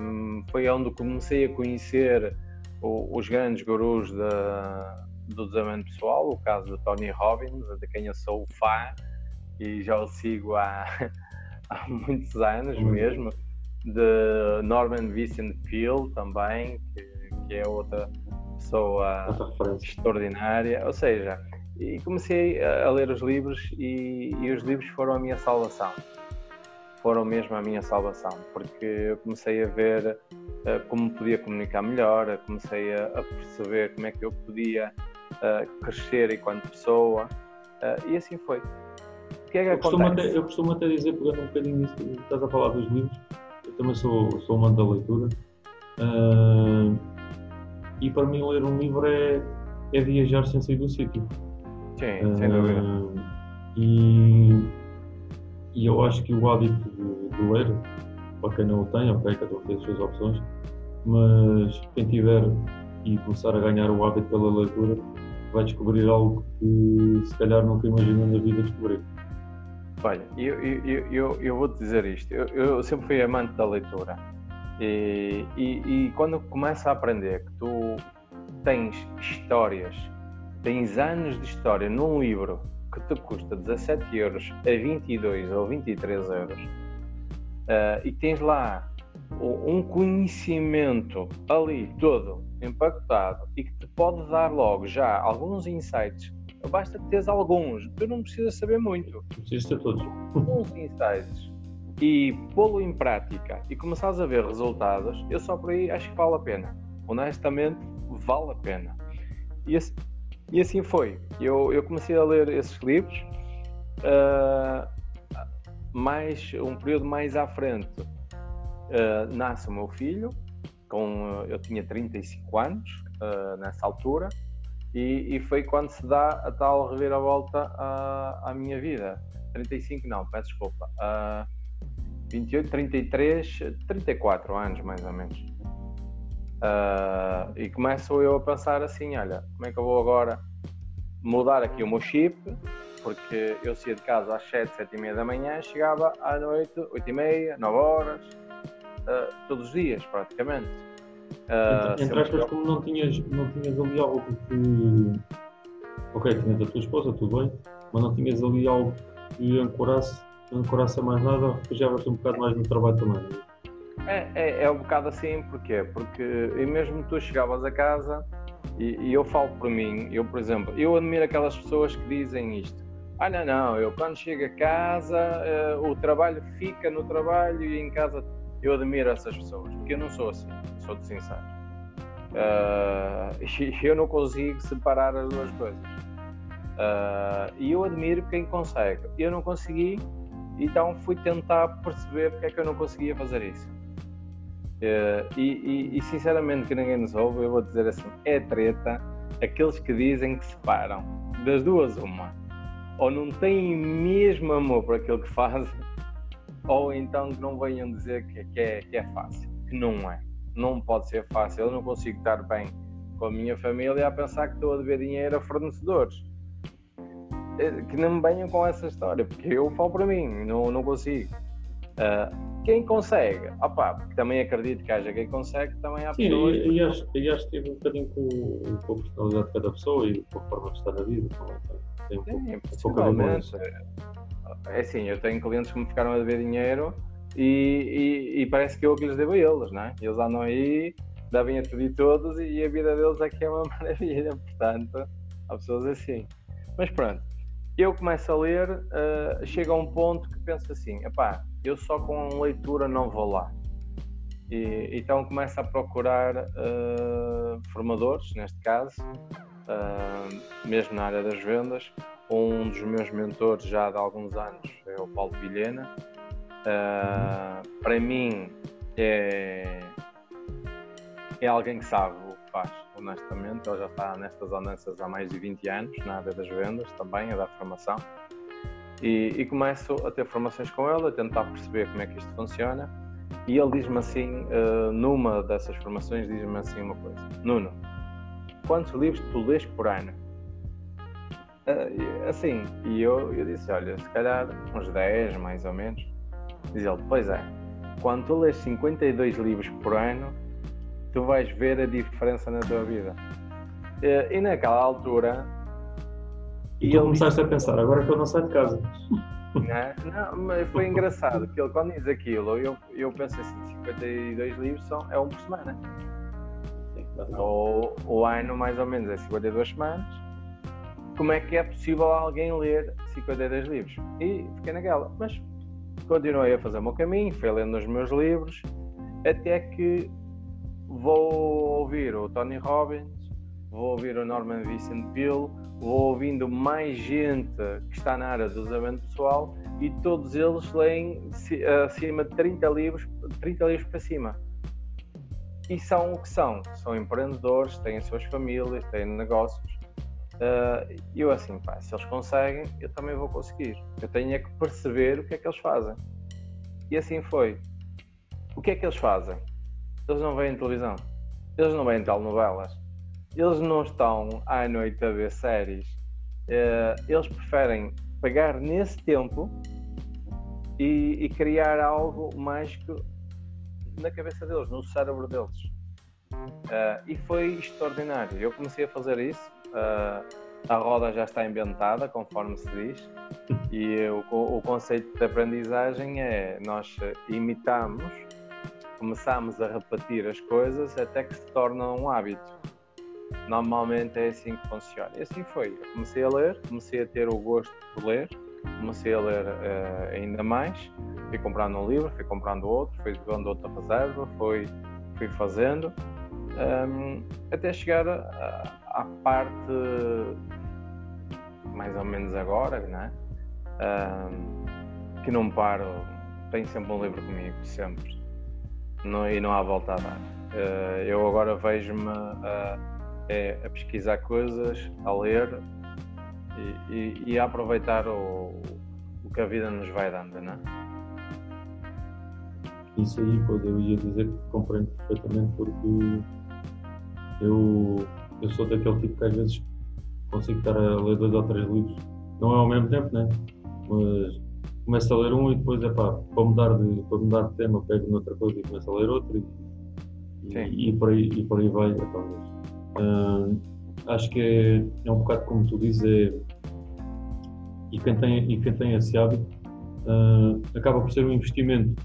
um, foi onde comecei a conhecer o, os grandes gurus do desenvolvimento pessoal, o caso de Tony Robbins, de quem eu sou fã e já o sigo há, há muitos anos mesmo, de Norman Vincent Peale também, que, que é outra pessoa extraordinária, ou seja, e comecei a, ler os livros e, e, os livros foram a minha salvação. Foram mesmo a minha salvação, porque eu comecei a ver uh, como podia comunicar melhor, comecei a, a, perceber como é que eu podia uh, crescer enquanto pessoa, uh, e assim foi. O que é que eu, costumo até, eu costumo até dizer, pegando um bocadinho nisso que estás a falar dos livros, eu também sou, sou amante da leitura, e para mim ler um livro é, é viajar sem sair do sítio. Sim, sem dúvida. E, e eu acho que o hábito de, de ler, para quem não o tem, ok, cada um tem as suas opções, mas quem tiver e começar a ganhar o hábito pela leitura, vai descobrir algo que se calhar nunca imaginou na vida descobrir. Olha, eu, eu, eu, eu vou-te dizer isto, eu, eu, sempre fui amante da leitura e, e, e quando começa a aprender que tu tens histórias tens anos de história num livro que te custa 17 euros a 22 ou 23 euros uh, e tens lá um conhecimento ali todo empacotado e que te pode dar logo já alguns insights. Basta que teres alguns, tu não precisas saber muito. Precisas ter todos. Alguns insights. E pô-lo em prática e começares a ver resultados eu só por aí acho que vale a pena. Honestamente vale a pena. E esse, e assim foi. Eu, eu comecei a ler esses livros, uh, mais, um período mais à frente uh, nasce o meu filho, com, eu tinha 35 anos uh, nessa altura, e, e, foi quando se dá a tal reviravolta à, à minha vida. 35 não, peço desculpa. Uh, 28, 33, 34 anos mais ou menos. Uh, e começo eu a pensar assim: olha, como é que eu vou agora mudar aqui o meu chip? Porque eu saía de casa às 7, 7 e meia da manhã, chegava à noite, 8 e meia, 9 horas, uh, todos os dias praticamente. Uh, Entre aspas, como não tinhas, não tinhas ali algo que. Ok, tinhas a tua esposa, tudo bem, mas não tinhas ali algo que ancorasse, ancorasse a mais nada, refugiavas-te um bocado mais no trabalho também. É, é, é um bocado assim, porquê? Porque e mesmo tu chegavas a casa E, e, eu falo por mim, eu, por exemplo, eu admiro aquelas pessoas que dizem isto. Ah, não, não, eu quando chego a casa, uh, o trabalho fica no trabalho e em casa. Eu admiro essas pessoas, porque eu não sou assim, sou-te sincero. Uh, eu não consigo separar as duas coisas. Uh, e eu admiro quem consegue. Eu não consegui, então fui tentar perceber porque é que eu não conseguia fazer isso. Uh, e, e, e, sinceramente que ninguém nos ouve, eu vou dizer assim, é treta aqueles que dizem que se param. Das duas, uma. Ou não têm mesmo amor por aquilo que fazem, ou então que não venham dizer que, que, é, que é fácil. Que não é. Não pode ser fácil. Eu não consigo estar bem com a minha família a pensar que estou a dever dinheiro a fornecedores eh, que não me venham com essa história, porque eu falo para mim, não, não consigo. Uh, quem consegue, opa, porque também acredito que haja quem consegue, também há Sim, pessoas. E, e, acho, e acho que tem um bocadinho com, com a personalidade de cada pessoa e com a forma de estar na vida. Tem um Sim, pouco, possivelmente. É assim, eu tenho clientes que me ficaram a dever dinheiro e, e, e parece que eu que lhes devo a eles, não é? Eles andam aí, devem a tudo e todos e a vida deles aqui é uma maravilha, portanto, há pessoas assim. Mas pronto, eu começo a ler, uh, chega a um ponto que penso assim, epá, eu só com leitura não vou lá. E, então começo a procurar uh, formadores, neste caso, uh, mesmo na área das vendas. Um dos meus mentores já de alguns anos é o Paulo Vilhena. para mim é, é alguém que sabe o que faz honestamente. Ele já está nestas andanças há mais de 20 anos, na área das vendas também, a dar formação. E, e, começo a ter formações com ele, a tentar perceber como é que isto funciona. E ele diz-me assim, uh, numa dessas formações, diz-me assim uma coisa: Nuno, quantos livros tu lês por ano? Uh, assim, e eu, eu disse: Olha, se calhar uns 10 mais ou menos. Diz ele: Pois é, quando tu lês 52 livros por ano, tu vais ver a diferença na tua vida. E, e naquela altura. E tu começaste a pensar, agora que eu não saio de casa. Não, não, mas foi engraçado que ele, quando diz aquilo, eu, eu pensei assim: 52 livros são, é um por semana. Ou o ano, mais ou menos, é 52 semanas. Como é que é possível alguém ler 52 livros? E fiquei naquela. Mas continuei a fazer o meu caminho, fui lendo os meus livros, até que vou ouvir o Tony Robbins, vou ouvir o Norman Vincent Peale, vou ouvindo mais gente que está na área do desenvolvimento pessoal e todos eles leem acima de 30 livros, 30 livros para cima. E são o que são, são empreendedores, têm as suas famílias, têm negócios. E uh, eu assim, pá, se eles conseguem, eu também vou conseguir. Eu tenho é que perceber o que é que eles fazem. E assim foi. O que é que eles fazem? Eles não veem televisão. Eles não veem telenovelas. Eles não estão à noite a ver séries. Uh, eles preferem pegar nesse tempo e, e, criar algo mágico na cabeça deles, no cérebro deles. Uh, e foi extraordinário. Eu comecei a fazer isso. Uh, a roda já está inventada, conforme se diz, e o, o conceito de aprendizagem é nós imitamos começamos a repetir as coisas até que se torna um hábito. Normalmente é assim que funciona. E assim foi. Eu comecei a ler, comecei a ter o gosto de ler, comecei a ler uh, ainda mais. Fui comprando um livro, fui comprando outro, fui jogando outra reserva, fui, fui fazendo, um, ehm, até chegar à parte mais ou menos agora, né? Um, ehm, que não paro, tenho sempre um livro comigo, sempre não, e não há volta a dar. Uh, eu agora vejo-me a, é, a, pesquisar coisas, a ler e, e, e a aproveitar o, o, que a vida nos vai dando, não é? Isso aí, pois eu ia dizer que compreendo perfeitamente porque eu, eu sou daquele tipo que às vezes consigo estar a ler dois ou três livros, não é ao mesmo tempo, né? Mas começo a ler um e depois, é pá, para mudar de, para mudar de tema, pego noutra coisa e começo a ler outro e, e, e, por, aí, e por aí vai, é, talvez. Uh, acho que é, é um bocado como tu dizes, é, e, quem tem, e quem tem esse hábito uh, acaba por ser um investimento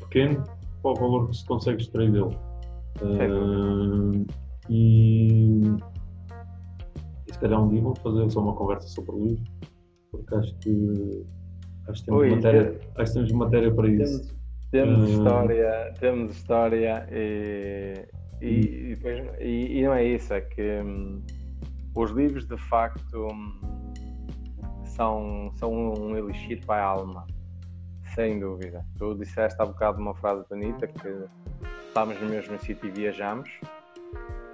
pequeno para o valor que se consegue extrair dele. Uh, E, e se calhar um dia vamos fazer só uma conversa sobre o livro, porque acho que, acho que, temos, matéria, acho que temos matéria para isso. Temos, história, temos história e, e, e, e, não é isso, é que hum, os livros de facto hum, são, são um elixir para a alma, sem dúvida. Tu disseste há bocado uma frase bonita que estamos no mesmo sítio e viajamos.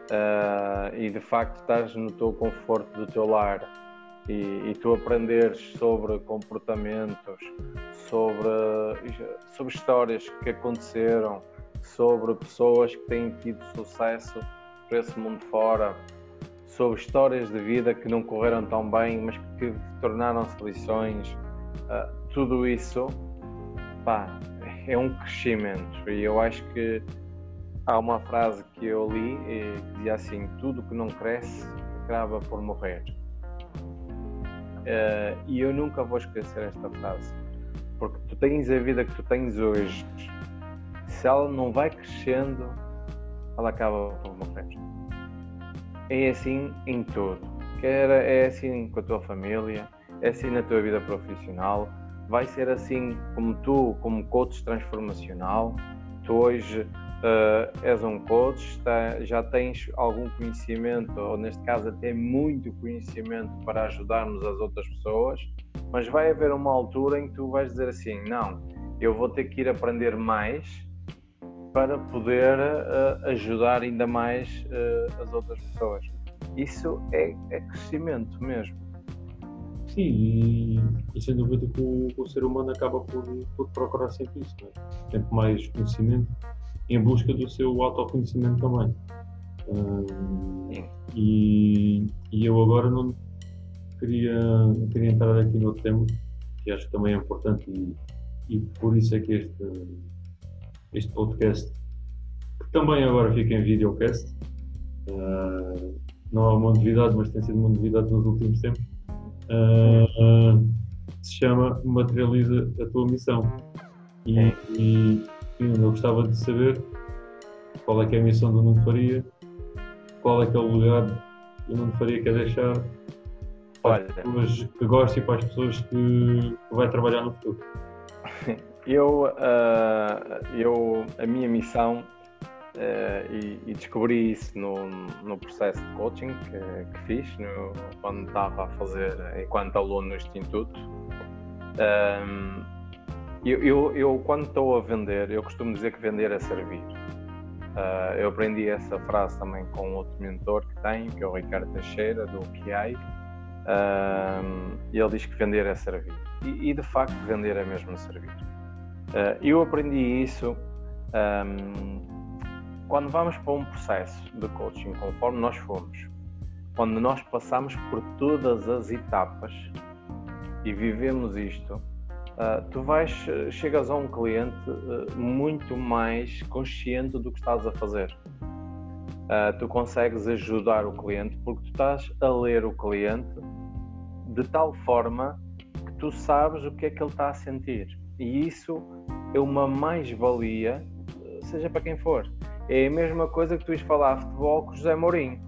Uh, e de facto estás no teu conforto do teu lar e, e, tu aprenderes sobre comportamentos, sobre, sobre histórias que aconteceram, sobre pessoas que têm tido sucesso para esse mundo fora, sobre histórias de vida que não correram tão bem, mas que tornaram-se lições, uh, tudo isso pá, é um crescimento e eu acho que há uma frase que eu li que dizia assim: tudo que não cresce acaba por morrer. Uh, e eu nunca vou esquecer esta frase, porque tu tens a vida que tu tens hoje, se ela não vai crescendo, ela acaba por morrer. É assim em tudo. Quer é assim com a tua família, é assim na tua vida profissional, vai ser assim como tu, como coach transformacional. Tu hoje uh, és um coach, está, já tens algum conhecimento, ou neste caso até muito conhecimento para ajudarmos as outras pessoas, mas vai haver uma altura em que tu vais dizer assim: não, eu vou ter que ir aprender mais para poder uh, ajudar ainda mais uh, as outras pessoas. Isso é, é crescimento mesmo. Sim, e, e, sem dúvida que o, o, ser humano acaba por, por procurar sempre isso, né? sempre mais conhecimento em busca do seu autoconhecimento também. e, e eu agora não queria, queria entrar aqui no tema, que acho que também é importante e, e por isso é que este, este podcast, que também agora fica em videocast, uh, não é uma novidade, mas tem sido uma novidade nos últimos tempos, uh, se chama Materializa a Tua Missão. E, e, eu gostava de saber qual é que é a missão do Nuno Faria, qual é que é o legado que o Nuno Faria quer deixar para as pessoas que gostam e para as pessoas que, que vai trabalhar no futuro. Eu, uh, eu a minha missão uh, e, e, descobri isso no, no processo de coaching que, que fiz no, quando estava a fazer enquanto aluno no Instituto. Um, eu, eu, eu, quando estou a vender, eu costumo dizer que vender é servir. Uh, eu aprendi essa frase também com outro mentor que tenho, que é o Ricardo Teixeira, do QI. E ele diz que vender é servir. E, e de facto, vender é mesmo servir. Uh, eu aprendi isso um, quando vamos para um processo de coaching, conforme nós fomos, quando nós passamos por todas as etapas e vivemos isto, Uh, tu vais, chegas a um cliente uh, muito mais consciente do que estás a fazer. Uh, tu consegues ajudar o cliente porque tu estás a ler o cliente de tal forma que tu sabes o que é que ele está a sentir. E isso é uma mais-valia, seja para quem for. É a mesma coisa que tu ires falar a futebol com José Mourinho.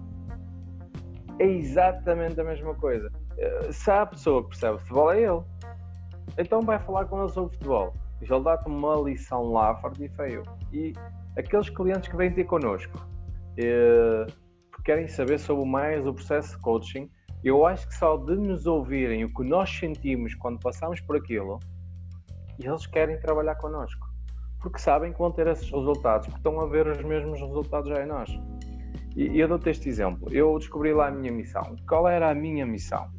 É exatamente a mesma coisa. Se há a pessoa que percebe futebol, é ele então vai falar com ele sobre futebol. Ele dá-te uma lição lá, forte e feio. E aqueles clientes que vêm ter connosco, eh, porque querem saber sobre mais o processo de coaching, eu acho que só de nos ouvirem o que nós sentimos quando passamos por aquilo, eles querem trabalhar connosco. Porque sabem que vão ter esses resultados, porque estão a ver os mesmos resultados já em nós. E eu dou-te este exemplo. Eu descobri lá a minha missão. Qual era a minha missão?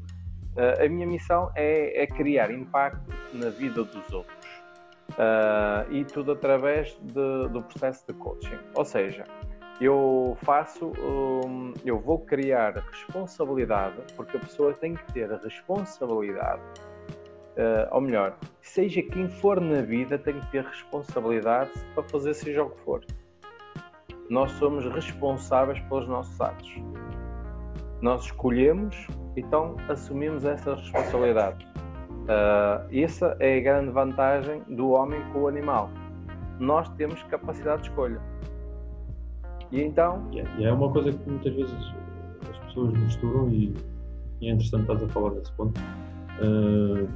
Uh, a minha missão é, é, criar impacto na vida dos outros uh, e tudo através de, do processo de coaching. Ou seja, eu faço, um, eu vou criar responsabilidade, porque a pessoa tem que ter responsabilidade, uh, ou melhor, seja quem for na vida, tem que ter responsabilidade para fazer seja o que for. Nós somos responsáveis pelos nossos atos. Nós escolhemos então assumimos essa responsabilidade. Uh, essa é a grande vantagem do homem com o animal. Nós temos capacidade de escolha. E então. E é uma coisa que muitas vezes as pessoas misturam e, e é interessante estás a falar desse ponto. Uh,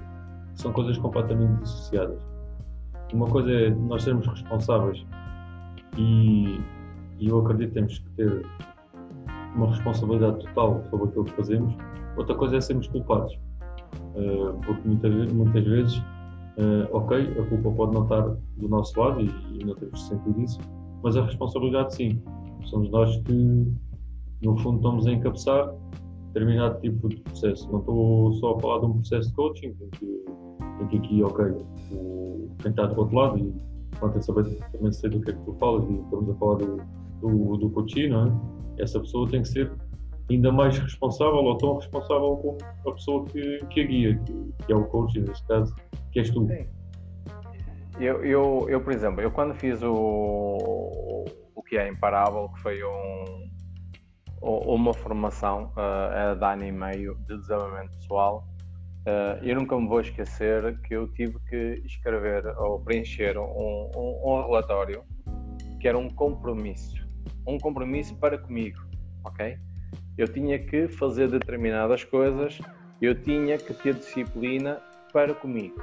são coisas completamente dissociadas. Uma coisa é nós sermos responsáveis e, e eu acredito que temos que ter uma responsabilidade total sobre aquilo que fazemos. Outra coisa é sermos culpados. Uh, porque muitas, muitas vezes, uh, ok, a culpa pode não estar do nosso lado e, e não temos que sentir isso, mas a responsabilidade sim. Somos nós que, no fundo, estamos a encabeçar determinado tipo de processo. Não estou só a falar de um processo de coaching, em que, em que aqui, ok, o, quem está do outro lado, e pronto, saber, também sei do que é que tu falas, e estamos a falar do, do, do coaching, não é? Essa pessoa tem que ser ainda mais responsável ou tão responsável como a pessoa que, que a guia, que, que é o coach, neste caso, que és tu. Sim. Eu, eu, eu, por exemplo, eu quando fiz o, o que é imparável, que foi um, uma formação uh, de ano e meio de desenvolvimento pessoal, eu nunca me vou esquecer que eu tive que escrever ou preencher um, um, um relatório que era um compromisso, um compromisso para comigo, ok? Eu tinha que fazer determinadas coisas, eu tinha que ter disciplina para comigo.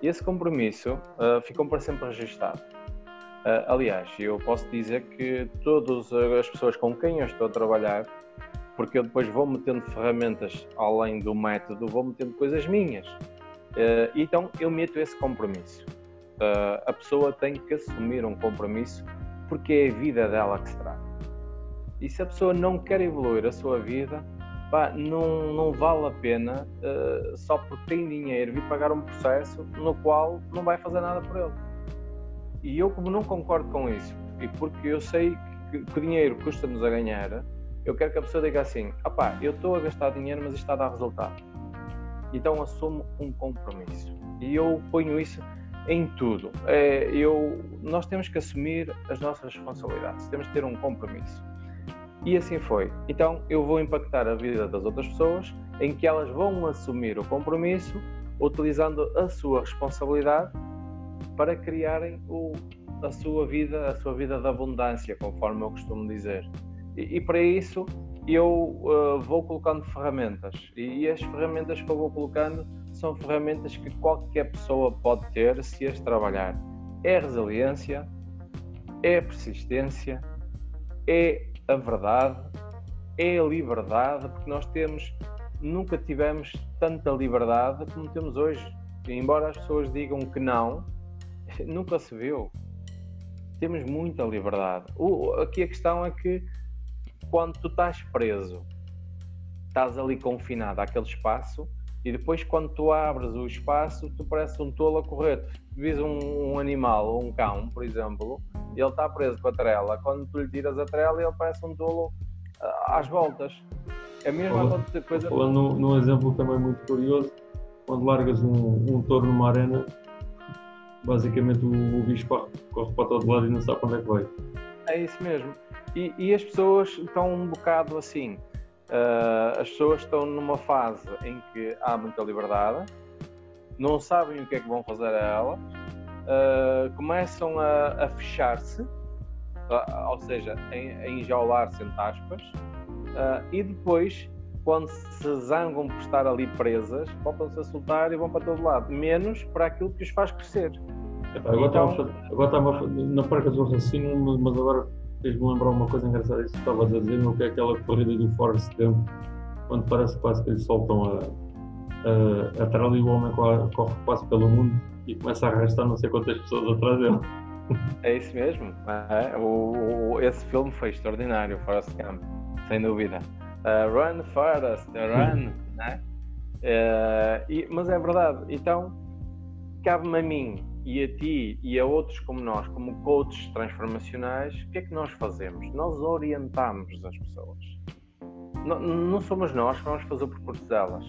E esse compromisso uh, ficou para sempre registado. Uh, aliás, eu posso dizer que todas as pessoas com quem eu estou a trabalhar, porque eu depois vou metendo ferramentas além do método, vou metendo coisas minhas. Uh, então eu meto esse compromisso. Uh, a pessoa tem que assumir um compromisso porque é a vida dela que se trata. E se a pessoa não quer evoluir a sua vida, pá, não, não vale a pena só porque tem dinheiro vir pagar um processo no qual não vai fazer nada por ele. E eu, como não concordo com isso, e porque eu sei que, que dinheiro custa-nos a ganhar, eu quero que a pessoa diga assim: opá, eu estou a gastar dinheiro, mas isto está a dar resultado. Então assumo um compromisso. E eu ponho isso em tudo. É, eu, nós temos que assumir as nossas responsabilidades, temos que ter um compromisso. E assim foi. Então eu vou impactar a vida das outras pessoas em que elas vão assumir o compromisso utilizando a sua responsabilidade para criarem o, a sua vida, a sua vida de abundância, conforme eu costumo dizer. E, e para isso eu uh, vou colocando ferramentas e, e, as ferramentas que eu vou colocando são ferramentas que qualquer pessoa pode ter se as trabalhar. É resiliência, é persistência, é a verdade, é a liberdade, porque nós temos nunca tivemos tanta liberdade como temos hoje. E embora as pessoas digam que não, nunca se viu. Temos muita liberdade. O, aqui a questão é que quando tu estás preso, estás ali confinado àquele espaço e depois quando tu abres o espaço, tu pareces um tolo a correr. Tu vis um, um animal ou um cão, por exemplo, e ele está preso com a trela. Quando tu lhe tiras a trela, ele parece um tolo uh, às voltas. É a mesma Fala, coisa. Falando num exemplo também muito curioso, quando largas um, um touro numa arena, basicamente o, bicho corre, corre para todo lado e não sabe para onde é que vai. É isso mesmo. E, e as pessoas estão um bocado assim. Uh, as pessoas estão numa fase em que há muita liberdade, não sabem o que é que vão fazer a ela, uh, começam a, a fechar-se, uh, ou seja, a, a enjaular-se entre aspas, e depois quando se zangam por estar ali presas, voltam-se a soltar e vão para todo lado, menos para aquilo que os faz crescer. agora então... estava na parca do raciocínio, mas agora fez-me lembrar uma coisa engraçada, isso que estavas a dizer, o que é aquela corrida do Forrest Gump, quando parece quase que eles soltam a, a, a trela e o homem corre, corre quase pelo mundo e começa a arrastar não sei quantas pessoas atrás dele. É isso mesmo. É, o, o, esse filme foi extraordinário, Forrest Gump, sem dúvida uh, run Forest, run, né? Uh, e, mas é verdade, então cabe-me a mim e a ti e a outros como nós, como coaches transformacionais, o que é que nós fazemos? Nós orientamos as pessoas. Não, não somos nós que vamos fazer o percurso delas.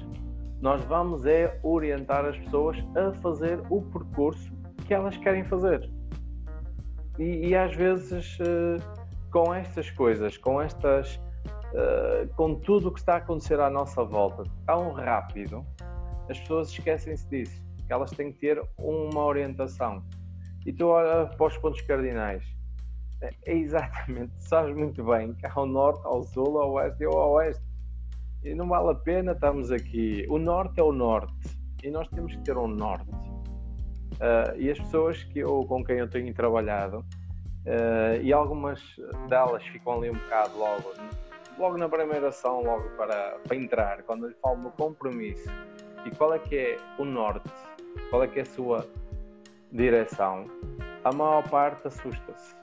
Nós vamos é orientar as pessoas a fazer o percurso que elas querem fazer. E, e às vezes, uh, com estas coisas, com estas uh, com tudo o que está a acontecer à nossa volta tão rápido, as pessoas esquecem-se disso, que elas têm que ter uma orientação. E tu olha para os pontos cardinais. É, é exatamente, sabes muito bem que há o norte, ao sul, ao oeste e ao oeste. E não vale a pena estamos aqui. O norte é o norte e nós temos que ter um norte. Uh, e as pessoas que eu, com quem eu tenho trabalhado, uh, e algumas delas ficam ali um bocado logo, logo na primeira ação, logo para, para entrar, quando lhe falo no compromisso e qual é que é o norte, qual é que é a sua direção, a maior parte assusta-se.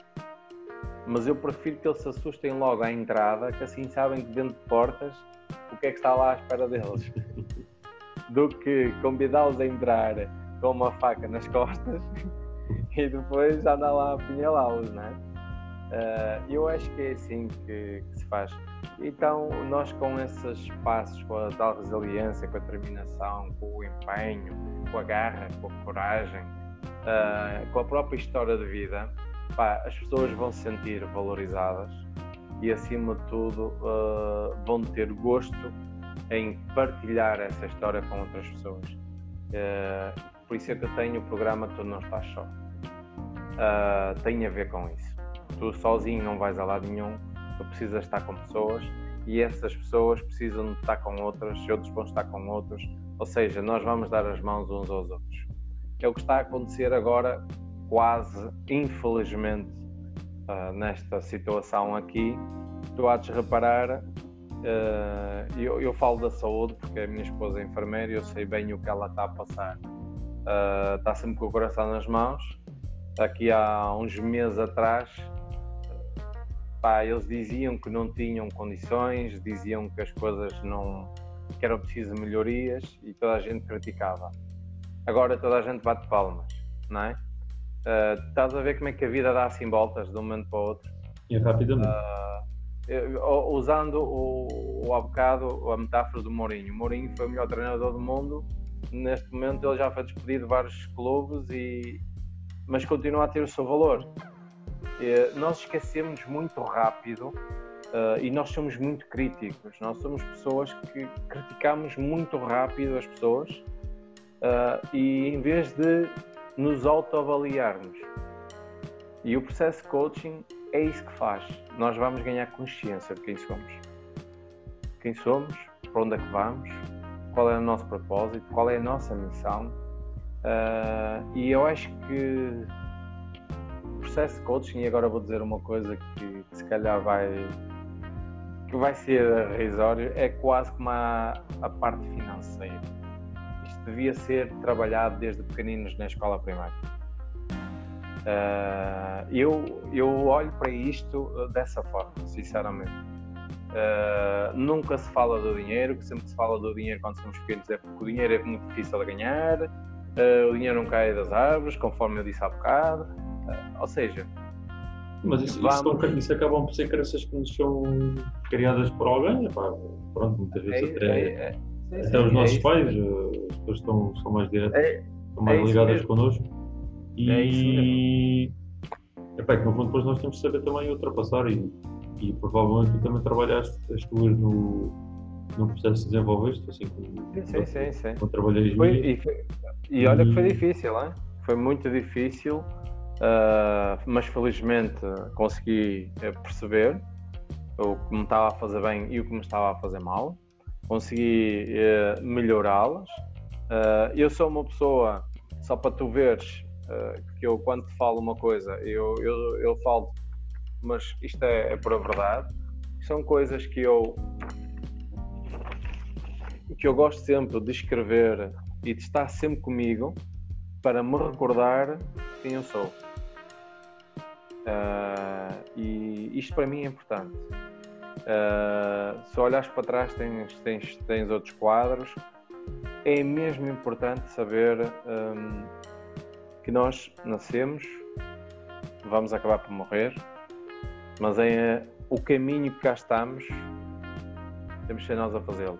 Mas eu prefiro que eles se assustem logo à entrada, que assim sabem que dentro de portas o que é que está lá à espera deles, do que convidá-los a entrar com uma faca nas costas e depois andar lá a apunhalá-los, não é? Uh, eu acho que é assim que, que, se faz. Então, nós com esses passos, com a tal resiliência, com a determinação, com o empenho, com a garra, com a coragem, uh, com a própria história de vida, pá, as pessoas vão se sentir valorizadas e, acima de tudo, uh, vão ter gosto em partilhar essa história com outras pessoas. Por isso é que eu tenho o programa Tu Não Estás Só. Tem a ver com isso. Tu sozinho não vais a lado nenhum, tu precisas estar com pessoas e essas pessoas precisam de estar com outras, outros vão estar com outros, ou seja, nós vamos dar as mãos uns aos outros. É o que está a acontecer agora, quase, infelizmente, uh, nesta situação aqui. Tu há de reparar, uh, eu, eu, falo da saúde porque a minha esposa é enfermeira e eu sei bem o que ela está a passar. Uh, está sempre com o coração nas mãos. Aqui há uns meses atrás, pá, eles diziam que não tinham condições, diziam que as coisas não que eram precisas melhorias e toda a gente criticava. Agora toda a gente bate palmas, não é? Uh, estás a ver como é que a vida dá assim voltas de um momento para o outro? E rapidamente. Uh, usando o, o há bocado a metáfora do Mourinho. O Mourinho foi o melhor treinador do mundo. Neste momento ele já foi despedido de vários clubes, e, mas continua a ter o seu valor. Uh, nós esquecemos muito rápido uh, e nós somos muito críticos. Nós somos pessoas que criticamos muito rápido as pessoas uh, e em vez de nos autoavaliarmos. E o processo de coaching é isso que faz. Nós vamos ganhar consciência de quem somos. Quem somos, para onde é que vamos, qual é o nosso propósito, qual é a nossa missão. Uh, e eu acho que processo de coaching, e agora vou dizer uma coisa que, que se calhar vai que vai ser risório, é quase como a, a parte financeira. Isto devia ser trabalhado desde pequeninos na escola primária Uh, eu, eu olho para isto uh, dessa forma, sinceramente. Uh, nunca se fala do dinheiro, que sempre se fala do dinheiro quando somos pequenos é porque o dinheiro é muito difícil de ganhar, o dinheiro não cai das árvores, conforme eu disse há bocado. Ou seja, mas isso, vamos... isso, isso, acabam por ser crenças que nos são criadas por alguém, epá, pronto, muitas vezes é, até, é, é, até os é nossos pais, as pessoas estão, são mais diretas, é, estão mais ligadas connosco. E é epá, que no fundo depois nós temos que saber também ultrapassar e, e provavelmente tu também trabalhaste as tuas no, no processo de desenvolveste, assim como sim, sim, sim, quando trabalhei foi, e, foi, e olha que foi difícil, hein? foi muito difícil, uh, mas felizmente consegui eh, perceber o que me estava a fazer bem e o que me estava a fazer mal, consegui uh, melhorá-las. Uh, eu sou uma pessoa, só para tu veres, uh, que eu quando te falo uma coisa, eu, eu, eu falo, mas isto é, é a verdade, são coisas que eu que eu gosto sempre de escrever e de estar sempre comigo para me recordar quem eu sou. Uh, e isto para mim é importante. Uh, se olhares para trás, tens, tens, tens outros quadros. É mesmo importante saber um, que nós nascemos, vamos acabar por morrer, mas é o caminho que cá estamos, temos que ser nós a fazê-lo.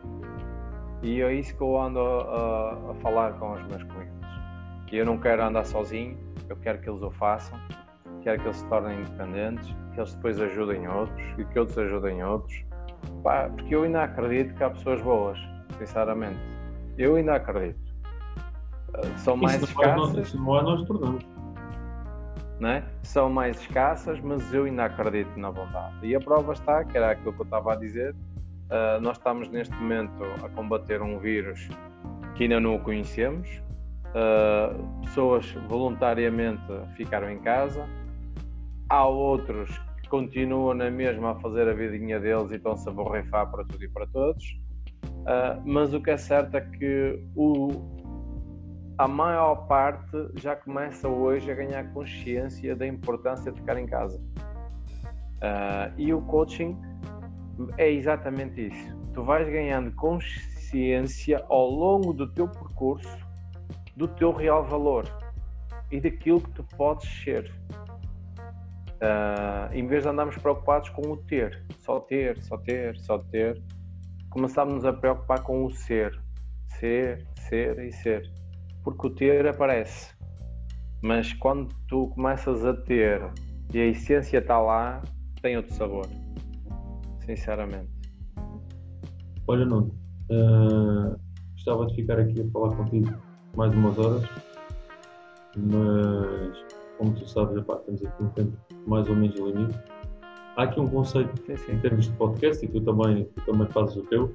E é isso que eu ando a, a, falar com os meus clientes. E eu não quero andar sozinho, eu quero que eles o façam, quero que eles se tornem independentes, que eles depois ajudem outros e que outros ajudem outros. Pá, porque eu ainda acredito que há pessoas boas, sinceramente. Eu ainda acredito são mais isso escassas. Isso não é nós tornamos. né? são mais escassas, mas eu ainda acredito na bondade. E a prova está, que era aquilo que eu estava a dizer, uh, nós estamos neste momento a combater um vírus que ainda não o conhecemos, uh, pessoas voluntariamente ficaram em casa, há outros que continuam na mesma a fazer a vidinha deles e estão-se a borrifar para tudo e para todos, uh, mas o que é certo é que o, a maior parte já começa hoje a ganhar consciência da importância de ficar em casa. Uh, e o coaching é exatamente isso. Tu vais ganhando consciência ao longo do teu percurso do teu real valor e daquilo que tu podes ser. Uh, em vez de andarmos preocupados com o ter, só ter, só ter, só ter, começámos a preocupar com o ser, ser, ser e ser porque o ter aparece. Mas quando tu começas a ter e a essência está lá, tem outro sabor. Sinceramente. Olha, Nuno, uh, gostava de ficar aqui a falar contigo mais umas horas, mas como tu sabes, epá, temos aqui um tempo mais ou menos limite. Há aqui um conceito sim, sim. em termos de podcast e tu também, tu também fazes o teu.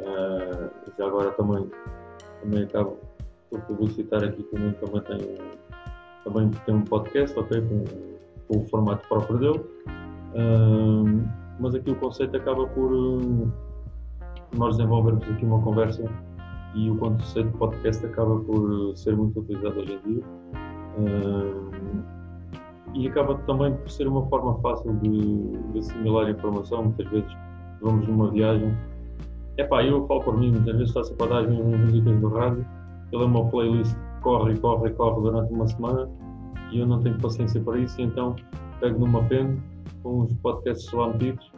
Uh, já agora também, também acabo por publicitar aqui que o Nuno também tem, também tem um podcast, ok, com, com o formato próprio dele. Um, mas aqui o conceito acaba por um, nós desenvolvermos aqui uma conversa e o conceito de podcast acaba por ser muito utilizado hoje em dia. Um, e acaba também por ser uma forma fácil de, de assimilar informação. Muitas vezes vamos numa viagem. É pá, eu falo por mim, muitas vezes está-se a dar as minhas músicas do rádio ele é uma playlist que corre e corre e corre durante uma semana e eu não tenho paciência para isso, e então pego numa pen com uns podcasts lá metidos,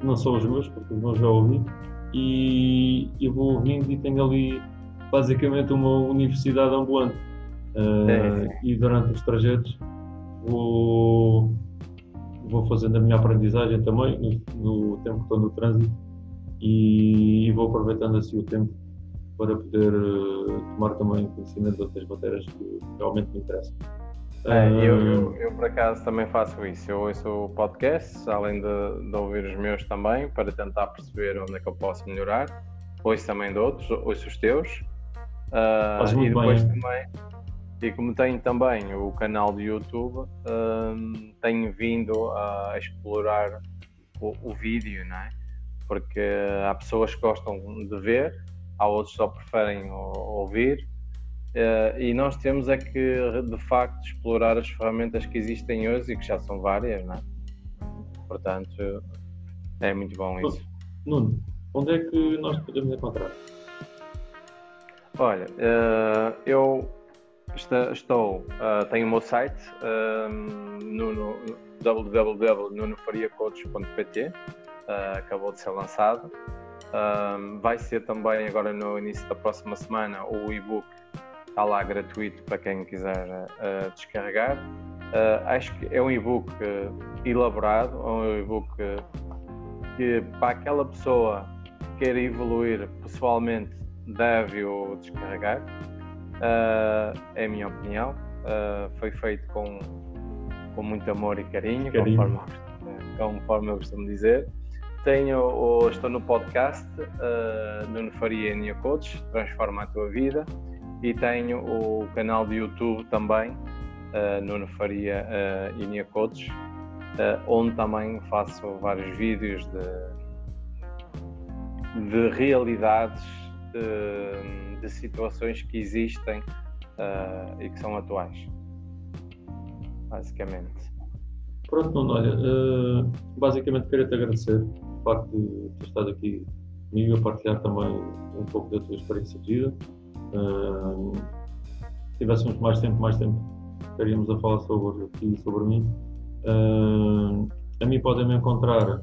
que não são os meus, porque os meus já ouvi, e eu vou ouvindo e tenho ali basicamente uma universidade ambulante. Uh, é. E durante os trajetos vou, vou fazendo a minha aprendizagem também, no, tempo que estou no trânsito, e, vou aproveitando assim o tempo para poder uh, tomar também conhecimento de outras matérias que realmente me interessam. É, eu, eu, eu, por acaso também faço isso. Eu ouço podcasts, além de, de, ouvir os meus também, para tentar perceber onde é que eu posso melhorar. Ouço também de outros, ouço os teus. Uh, e depois bem. também, e como tenho também o canal do YouTube, tenho vindo a explorar o, o vídeo, não é? Porque há pessoas que gostam de ver há outros que só preferem ouvir. Uh, e nós temos é que, de facto, explorar as ferramentas que existem hoje e que já são várias, não é? Portanto, é muito bom isso. Nuno, onde é que nós podemos encontrar? Olha, uh, eu estou, uh, tenho o meu site no, no www.nunofariacoach.pt, acabou de ser lançado. Um, vai ser também agora no início da próxima semana o e-book está lá gratuito para quem quiser uh, descarregar. Uh, acho que é um e-book uh, elaborado, é um e-book que para aquela pessoa que queira evoluir pessoalmente deve o descarregar. É a minha opinião. foi feito com, com muito amor e carinho, carinho. Conforme, conforme eu costumo dizer. Tenho, estou no podcast uh, Nuno Faria Nia Coach, Transforma a Tua Vida, e tenho o canal de YouTube também, uh, Nuno Faria uh, Nia Coach, uh, onde também faço vários vídeos de, de realidades, de, de situações que existem uh, e que são atuais, basicamente. Pronto, Nuno, olha, basicamente queria te agradecer facto de ter estado aqui comigo a partilhar também um pouco da tua experiência de vida. Uh, se tivéssemos mais tempo, mais tempo, estaríamos a falar sobre ti e sobre mim. Uh, a mim podem me encontrar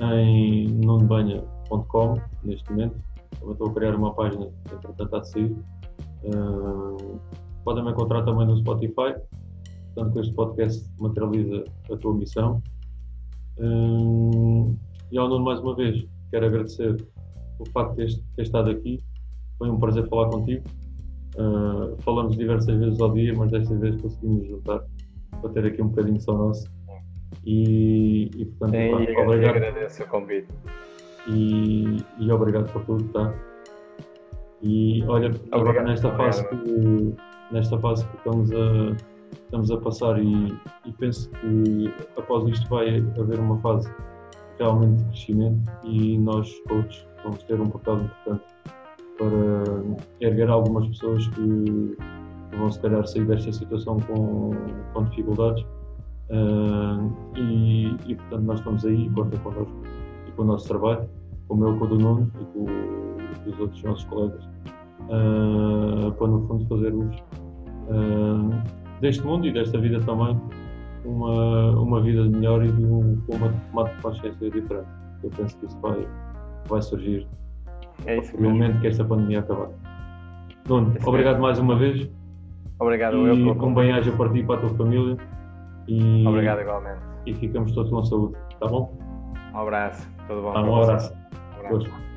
em nunobanha.com neste momento. Também estou a criar uma página, entretanto a sair. Uh, podem me encontrar também no Spotify. Portanto, este podcast materializa a tua missão. Uh, e ao Nuno, mais uma vez, quero agradecer o facto de ter estado aqui. Foi um prazer falar contigo. Uh, falamos diversas vezes ao dia, mas desta vez conseguimos juntar para ter aqui um bocadinho só nosso. E, e portanto, Sim, pá, obrigado. agradeço o convite. E, e obrigado por tudo, tá? E olha, agora nesta fase, que, nesta fase que estamos a, estamos a passar e, e penso que após isto vai haver uma fase realmente de crescimento e nós todos vamos ter um papel importante para erguer algumas pessoas que vão se calhar sair desta situação com, com dificuldades. Uh, e, e, portanto nós estamos aí, conta connosco com o nosso trabalho, como eu com o do Nuno e com, com os outros nossos colegas, uh, para no fundo fazer uso uh, deste mundo e desta vida também uma, uma vida melhor e de um, uma tomada de consciência diferente. Eu penso que isso vai, vai surgir é isso no momento que esta pandemia acabar. Nuno, obrigado mais uma vez. Obrigado, e eu. Com bem-aja para ti e para a tua família. E, obrigado igualmente. E ficamos todos com saúde, tá bom? Um abraço, tudo bom? Tá, um abraço. Um abraço.